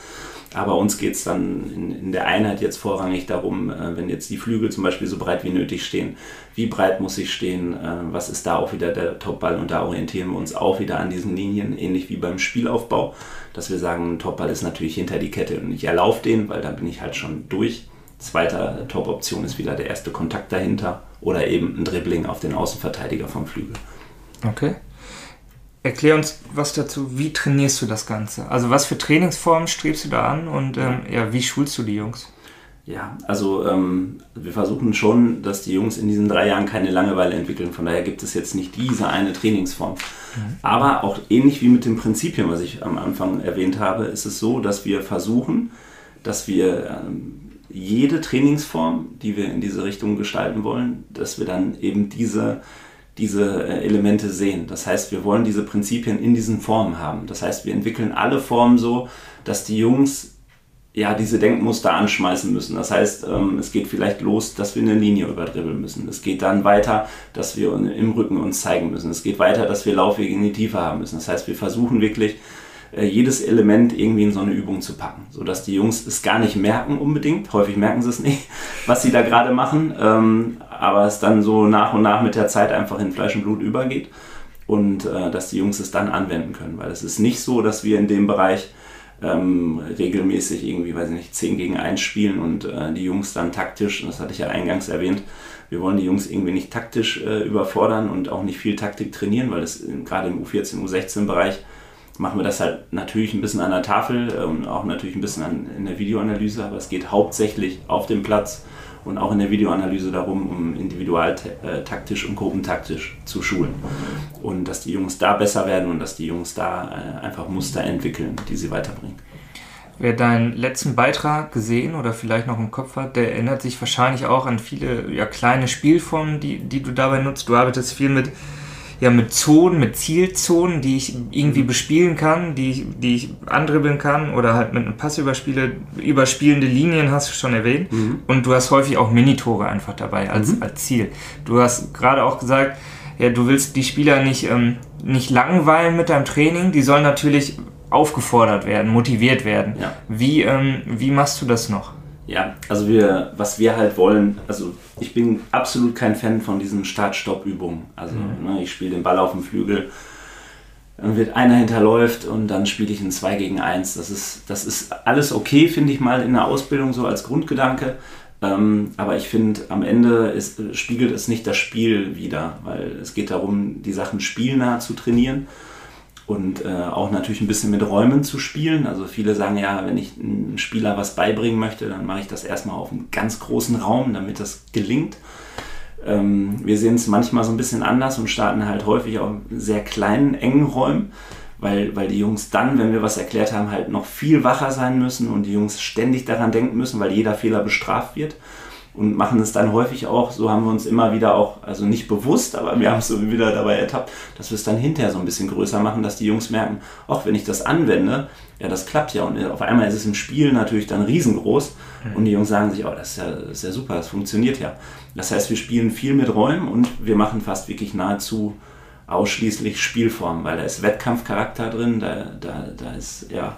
Aber uns geht es dann in, in, der Einheit jetzt vorrangig darum, äh, wenn jetzt die Flügel zum Beispiel so breit wie nötig stehen, wie breit muss ich stehen, äh, was ist da auch wieder der Topball und da orientieren wir uns auch wieder an diesen Linien, ähnlich wie beim Spielaufbau, dass wir sagen, ein Topball ist natürlich hinter die Kette und ich erlaufe den, weil da bin ich halt schon durch. Zweite Top-Option ist wieder der erste Kontakt dahinter oder eben ein Dribbling auf den Außenverteidiger vom Flügel. Okay. Erklär uns was dazu, wie trainierst du das Ganze? Also was für Trainingsformen strebst du da an und ähm, ja, wie schulst du die Jungs? Ja, also ähm, wir versuchen schon, dass die Jungs in diesen drei Jahren keine Langeweile entwickeln. Von daher gibt es jetzt nicht diese eine Trainingsform. Mhm. Aber auch ähnlich wie mit den Prinzipien, was ich am Anfang erwähnt habe, ist es so, dass wir versuchen, dass wir ähm, jede Trainingsform, die wir in diese Richtung gestalten wollen, dass wir dann eben diese diese äh, Elemente sehen. Das heißt, wir wollen diese Prinzipien in diesen Formen haben. Das heißt, wir entwickeln alle Formen so, dass die Jungs ja diese Denkmuster anschmeißen müssen. Das heißt, ähm, es geht vielleicht los, dass wir eine Linie überdribbeln müssen. Es geht dann weiter, dass wir im Rücken uns zeigen müssen. Es geht weiter, dass wir Laufwege in die Tiefe haben müssen. Das heißt, wir versuchen wirklich äh, jedes Element irgendwie in so eine Übung zu packen, sodass die Jungs es gar nicht merken unbedingt. Häufig merken sie es nicht, [LAUGHS] was sie da gerade machen, ähm, aber es dann so nach und nach mit der Zeit einfach in Fleisch und Blut übergeht und äh, dass die Jungs es dann anwenden können, weil es ist nicht so, dass wir in dem Bereich ähm, regelmäßig irgendwie, weiß ich nicht, 10 gegen 1 spielen und äh, die Jungs dann taktisch, das hatte ich ja eingangs erwähnt, wir wollen die Jungs irgendwie nicht taktisch äh, überfordern und auch nicht viel Taktik trainieren, weil es gerade im U14, U16-Bereich machen wir das halt natürlich ein bisschen an der Tafel und auch natürlich ein bisschen an, in der Videoanalyse, aber es geht hauptsächlich auf dem Platz und auch in der Videoanalyse darum, um individualtaktisch und gruppentaktisch zu schulen. Und dass die Jungs da besser werden und dass die Jungs da äh, einfach Muster entwickeln, die sie weiterbringen. Wer deinen letzten Beitrag gesehen oder vielleicht noch im Kopf hat, der erinnert sich wahrscheinlich auch an viele ja, kleine Spielformen, die, die du dabei nutzt. Du arbeitest viel mit ja mit Zonen, mit Zielzonen, die ich irgendwie mhm. bespielen kann, die ich, die ich andribbeln kann oder halt mit einem Pass überspiele. Überspielende Linien hast du schon erwähnt. Mhm. Und du hast häufig auch Minitore einfach dabei als, mhm. als Ziel. Du hast gerade auch gesagt, ja, du willst die Spieler nicht, ähm, nicht langweilen mit deinem Training, die sollen natürlich aufgefordert werden, motiviert werden. Ja. Wie, ähm, wie machst du das noch? Ja, also wir, was wir halt wollen, also ich bin absolut kein Fan von diesen Start-Stopp-Übungen. Also mhm. ne, ich spiele den Ball auf dem Flügel, dann wird einer hinterläuft und dann spiele ich ein 2 gegen 1. Das ist, das ist alles okay, finde ich mal in der Ausbildung so als Grundgedanke. Ähm, aber ich finde, am Ende ist, spiegelt es nicht das Spiel wieder, weil es geht darum, die Sachen spielnah zu trainieren und äh, auch natürlich ein bisschen mit Räumen zu spielen. Also viele sagen ja, wenn ich einem Spieler was beibringen möchte, dann mache ich das erstmal auf einem ganz großen Raum, damit das gelingt. Ähm, wir sehen es manchmal so ein bisschen anders und starten halt häufig auf sehr kleinen, engen Räumen, weil, weil die Jungs dann, wenn wir was erklärt haben, halt noch viel wacher sein müssen und die Jungs ständig daran denken müssen, weil jeder Fehler bestraft wird. Und machen es dann häufig auch, so haben wir uns immer wieder auch, also nicht bewusst, aber wir haben es so wieder dabei ertappt, dass wir es dann hinterher so ein bisschen größer machen, dass die Jungs merken, auch wenn ich das anwende, ja, das klappt ja. Und auf einmal ist es im Spiel natürlich dann riesengroß mhm. und die Jungs sagen sich, oh, das ist, ja, das ist ja super, das funktioniert ja. Das heißt, wir spielen viel mit Räumen und wir machen fast wirklich nahezu ausschließlich Spielformen, weil da ist Wettkampfcharakter drin, da, da, da ist, ja,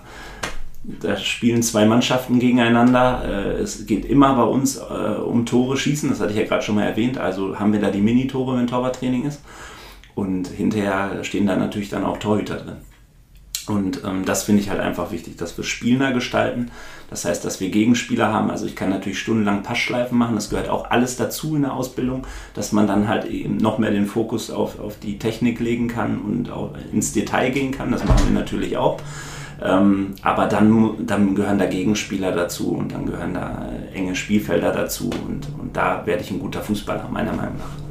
da spielen zwei Mannschaften gegeneinander. Äh, es geht immer bei uns äh, um Tore schießen, das hatte ich ja gerade schon mal erwähnt. Also haben wir da die Mini-Tore, wenn Torwarttraining ist. Und hinterher stehen da natürlich dann auch Torhüter drin. Und ähm, das finde ich halt einfach wichtig, dass wir spielender gestalten. Das heißt, dass wir Gegenspieler haben. Also ich kann natürlich stundenlang Passschleifen machen. Das gehört auch alles dazu in der Ausbildung, dass man dann halt eben noch mehr den Fokus auf, auf die Technik legen kann und auch ins Detail gehen kann. Das machen wir natürlich auch. Ähm, aber dann, dann gehören da Gegenspieler dazu und dann gehören da enge Spielfelder dazu und, und da werde ich ein guter Fußballer, meiner Meinung nach.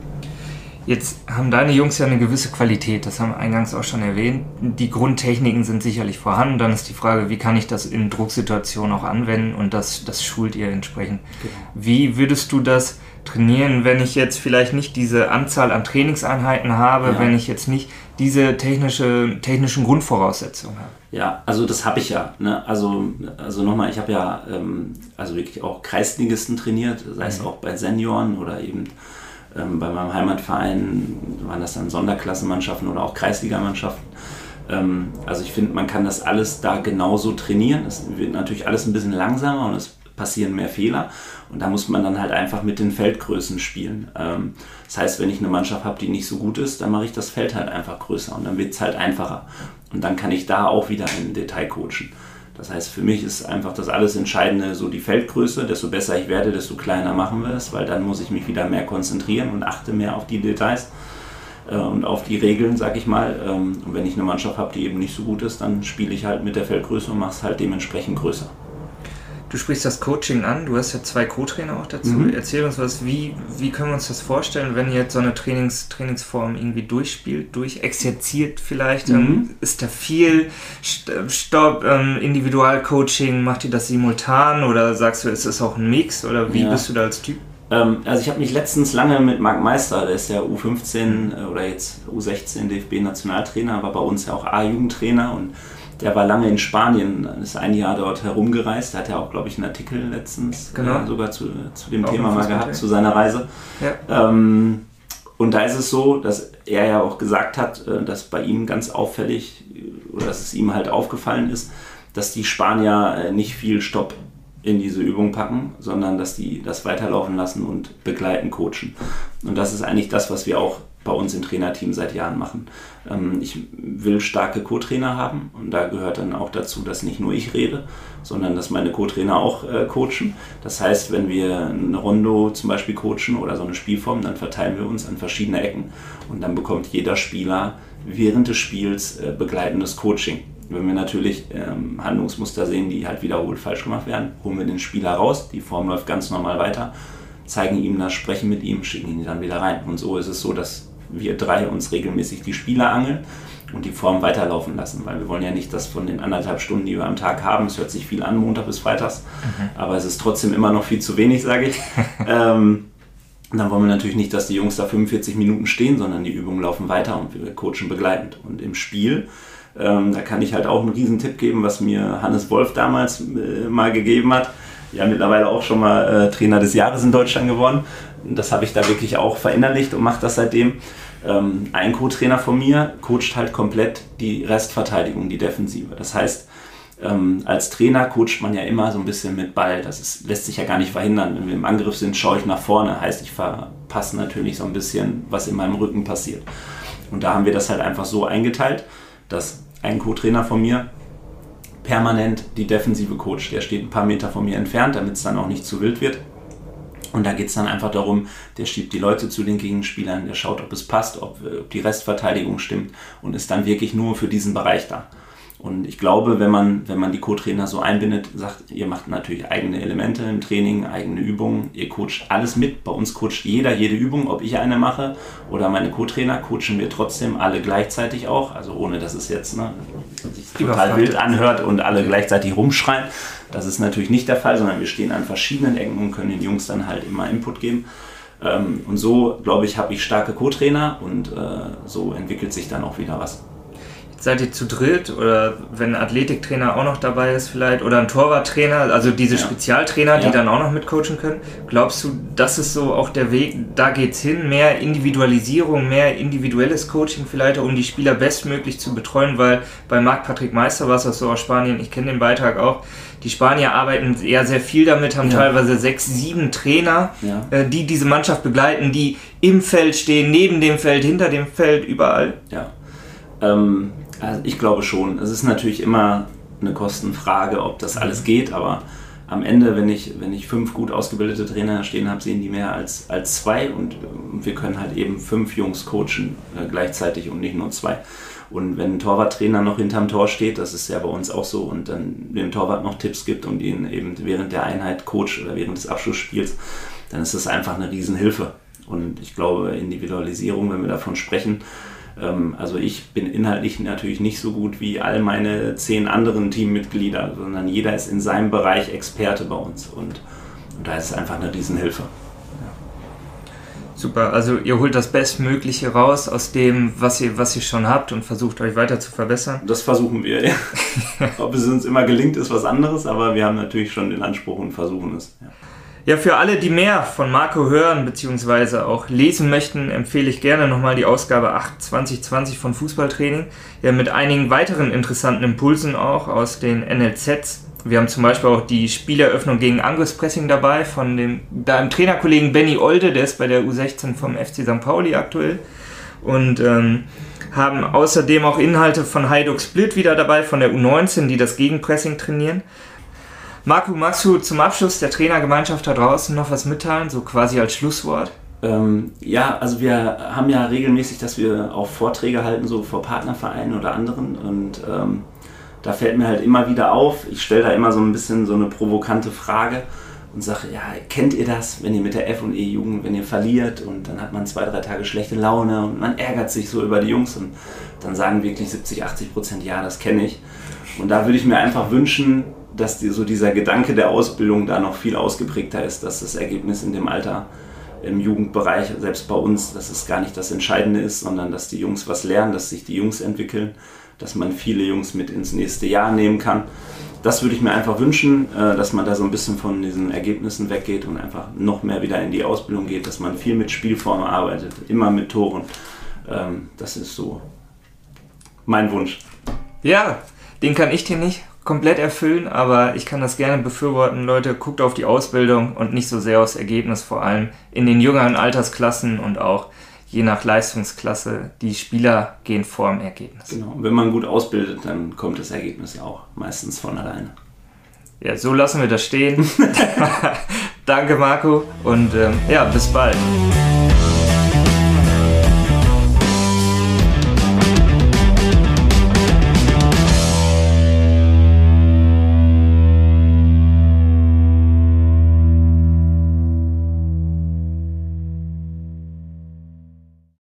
Jetzt haben deine Jungs ja eine gewisse Qualität, das haben wir eingangs auch schon erwähnt. Die Grundtechniken sind sicherlich vorhanden. Dann ist die Frage, wie kann ich das in Drucksituationen auch anwenden und das, das schult ihr entsprechend. Genau. Wie würdest du das trainieren, wenn ich jetzt vielleicht nicht diese Anzahl an Trainingseinheiten habe, ja. wenn ich jetzt nicht diese technische, technischen Grundvoraussetzungen habe? Ja, also das habe ich ja. Ne? Also, also nochmal, ich habe ja ähm, also wirklich auch Kreisligisten trainiert, sei es mhm. auch bei Senioren oder eben ähm, bei meinem Heimatverein waren das dann Sonderklassenmannschaften oder auch Kreisligamannschaften. Ähm, also ich finde, man kann das alles da genauso trainieren. Es wird natürlich alles ein bisschen langsamer und es passieren mehr Fehler. Und da muss man dann halt einfach mit den Feldgrößen spielen. Ähm, das heißt, wenn ich eine Mannschaft habe, die nicht so gut ist, dann mache ich das Feld halt einfach größer und dann wird es halt einfacher. Und dann kann ich da auch wieder im Detail coachen. Das heißt, für mich ist einfach das alles Entscheidende so die Feldgröße. Desto besser ich werde, desto kleiner machen wir es, weil dann muss ich mich wieder mehr konzentrieren und achte mehr auf die Details äh, und auf die Regeln, sag ich mal. Ähm, und wenn ich eine Mannschaft habe, die eben nicht so gut ist, dann spiele ich halt mit der Feldgröße und mache es halt dementsprechend größer. Du sprichst das Coaching an, du hast ja zwei Co-Trainer auch dazu. Mhm. Erzähl uns was, wie, wie können wir uns das vorstellen, wenn jetzt so eine Trainings, Trainingsform irgendwie durchspielt, durchexerziert vielleicht? Mhm. Ähm, ist da viel Stopp, ähm, Individualcoaching, macht ihr das simultan oder sagst du, ist es auch ein Mix oder wie ja. bist du da als Typ? Ähm, also ich habe mich letztens lange mit Marc Meister, der ist ja U15 äh, oder jetzt U16 DFB-Nationaltrainer, aber bei uns ja auch A-Jugendtrainer und der war lange in Spanien, ist ein Jahr dort herumgereist. Da hat er auch, glaube ich, einen Artikel letztens genau. äh, sogar zu, zu dem auch Thema mal gehabt, zu seiner Reise. Ja. Ähm, und da ist es so, dass er ja auch gesagt hat, äh, dass bei ihm ganz auffällig, oder dass es ihm halt aufgefallen ist, dass die Spanier äh, nicht viel Stopp in diese Übung packen, sondern dass die das weiterlaufen lassen und begleiten, coachen. Und das ist eigentlich das, was wir auch bei uns im Trainerteam seit Jahren machen. Ähm, ich will starke Co-Trainer haben und da gehört dann auch dazu, dass nicht nur ich rede, sondern dass meine Co-Trainer auch äh, coachen. Das heißt, wenn wir eine Rondo zum Beispiel coachen oder so eine Spielform, dann verteilen wir uns an verschiedene Ecken und dann bekommt jeder Spieler während des Spiels äh, begleitendes Coaching. Wenn wir natürlich ähm, Handlungsmuster sehen, die halt wiederholt falsch gemacht werden, holen wir den Spieler raus, die Form läuft ganz normal weiter, zeigen ihm das, sprechen mit ihm, schicken ihn dann wieder rein. Und so ist es so, dass wir drei uns regelmäßig die Spieler angeln und die Form weiterlaufen lassen, weil wir wollen ja nicht, dass von den anderthalb Stunden, die wir am Tag haben, es hört sich viel an, Montag bis Freitags, mhm. aber es ist trotzdem immer noch viel zu wenig, sage ich. [LAUGHS] ähm, dann wollen wir natürlich nicht, dass die Jungs da 45 Minuten stehen, sondern die Übungen laufen weiter und wir coachen begleitend. Und im Spiel, ähm, da kann ich halt auch einen riesen Tipp geben, was mir Hannes Wolf damals äh, mal gegeben hat. Ja, mittlerweile auch schon mal äh, Trainer des Jahres in Deutschland geworden. Das habe ich da wirklich auch verinnerlicht und mache das seitdem. Ähm, ein Co-Trainer von mir coacht halt komplett die Restverteidigung, die Defensive. Das heißt, ähm, als Trainer coacht man ja immer so ein bisschen mit Ball. Das ist, lässt sich ja gar nicht verhindern. Wenn wir im Angriff sind, schaue ich nach vorne. Heißt, ich verpasse natürlich so ein bisschen, was in meinem Rücken passiert. Und da haben wir das halt einfach so eingeteilt, dass ein Co-Trainer von mir permanent die defensive Coach, der steht ein paar Meter von mir entfernt, damit es dann auch nicht zu wild wird. Und da geht es dann einfach darum, der schiebt die Leute zu den Gegenspielern, der schaut, ob es passt, ob, ob die Restverteidigung stimmt und ist dann wirklich nur für diesen Bereich da. Und ich glaube, wenn man, wenn man die Co-Trainer so einbindet, sagt, ihr macht natürlich eigene Elemente im Training, eigene Übungen, ihr coacht alles mit. Bei uns coacht jeder jede Übung, ob ich eine mache oder meine Co-Trainer, coachen wir trotzdem alle gleichzeitig auch. Also ohne, dass es jetzt ne, sich total wild anhört und alle gleichzeitig rumschreien. Das ist natürlich nicht der Fall, sondern wir stehen an verschiedenen Ecken und können den Jungs dann halt immer Input geben. Ähm, und so, glaube ich, habe ich starke Co-Trainer und äh, so entwickelt sich dann auch wieder was. Seid ihr zu dritt oder wenn ein Athletiktrainer auch noch dabei ist vielleicht oder ein Torwarttrainer, also diese ja. Spezialtrainer, die ja. dann auch noch mitcoachen können, glaubst du, das ist so auch der Weg, da geht's hin, mehr Individualisierung, mehr individuelles Coaching vielleicht, um die Spieler bestmöglich zu betreuen, weil bei Marc-Patrick Meister war es das so aus Spanien, ich kenne den Beitrag auch, die Spanier arbeiten eher sehr viel damit, haben ja. teilweise sechs, sieben Trainer, ja. äh, die diese Mannschaft begleiten, die im Feld stehen, neben dem Feld, hinter dem Feld, überall. Ja. Ähm, also ich glaube schon. Es ist natürlich immer eine Kostenfrage, ob das alles geht, aber am Ende, wenn ich, wenn ich fünf gut ausgebildete Trainer stehen habe, sehen die mehr als, als zwei und, und wir können halt eben fünf Jungs coachen äh, gleichzeitig und nicht nur zwei. Und wenn ein Torwarttrainer noch hinterm Tor steht, das ist ja bei uns auch so, und dann dem Torwart noch Tipps gibt und ihn eben während der Einheit coacht oder während des Abschlussspiels, dann ist das einfach eine Riesenhilfe. Und ich glaube, Individualisierung, wenn wir davon sprechen, ähm, also ich bin inhaltlich natürlich nicht so gut wie all meine zehn anderen Teammitglieder, sondern jeder ist in seinem Bereich Experte bei uns und, und da ist es einfach eine Riesenhilfe. Super, also ihr holt das Bestmögliche raus aus dem, was ihr, was ihr schon habt und versucht euch weiter zu verbessern. Das versuchen wir, ja. [LAUGHS] Ob es uns immer gelingt, ist was anderes, aber wir haben natürlich schon den Anspruch und versuchen es. Ja. Ja, für alle, die mehr von Marco hören bzw. auch lesen möchten, empfehle ich gerne nochmal die Ausgabe 8 2020 von Fußballtraining. Ja, mit einigen weiteren interessanten Impulsen auch aus den NLZs. Wir haben zum Beispiel auch die Spieleröffnung gegen Angus Pressing dabei von dem deinem Trainerkollegen Benny Olde, der ist bei der U16 vom FC St. Pauli aktuell. Und ähm, haben außerdem auch Inhalte von Hajduk Split wieder dabei, von der U19, die das Gegenpressing trainieren. Marco, magst du zum Abschluss der Trainergemeinschaft da draußen noch was mitteilen, so quasi als Schlusswort? Ähm, ja, also wir haben ja regelmäßig, dass wir auch Vorträge halten, so vor Partnervereinen oder anderen. Und ähm, da fällt mir halt immer wieder auf, ich stelle da immer so ein bisschen so eine provokante Frage und sage, ja, kennt ihr das, wenn ihr mit der F und E-Jugend, wenn ihr verliert und dann hat man zwei, drei Tage schlechte Laune und man ärgert sich so über die Jungs und dann sagen wirklich 70, 80 Prozent, ja, das kenne ich. Und da würde ich mir einfach wünschen, dass die, so dieser Gedanke der Ausbildung da noch viel ausgeprägter ist, dass das Ergebnis in dem Alter im Jugendbereich, selbst bei uns, dass es gar nicht das Entscheidende ist, sondern dass die Jungs was lernen, dass sich die Jungs entwickeln, dass man viele Jungs mit ins nächste Jahr nehmen kann. Das würde ich mir einfach wünschen, äh, dass man da so ein bisschen von diesen Ergebnissen weggeht und einfach noch mehr wieder in die Ausbildung geht, dass man viel mit Spielformen arbeitet, immer mit Toren. Ähm, das ist so mein Wunsch. Ja, den kann ich dir nicht komplett erfüllen, aber ich kann das gerne befürworten. Leute, guckt auf die Ausbildung und nicht so sehr aufs Ergebnis, vor allem in den jüngeren Altersklassen und auch je nach Leistungsklasse. Die Spieler gehen vor dem Ergebnis. Genau, und wenn man gut ausbildet, dann kommt das Ergebnis ja auch meistens von alleine. Ja, so lassen wir das stehen. [LAUGHS] [LAUGHS] Danke, Marco, und ähm, ja, bis bald.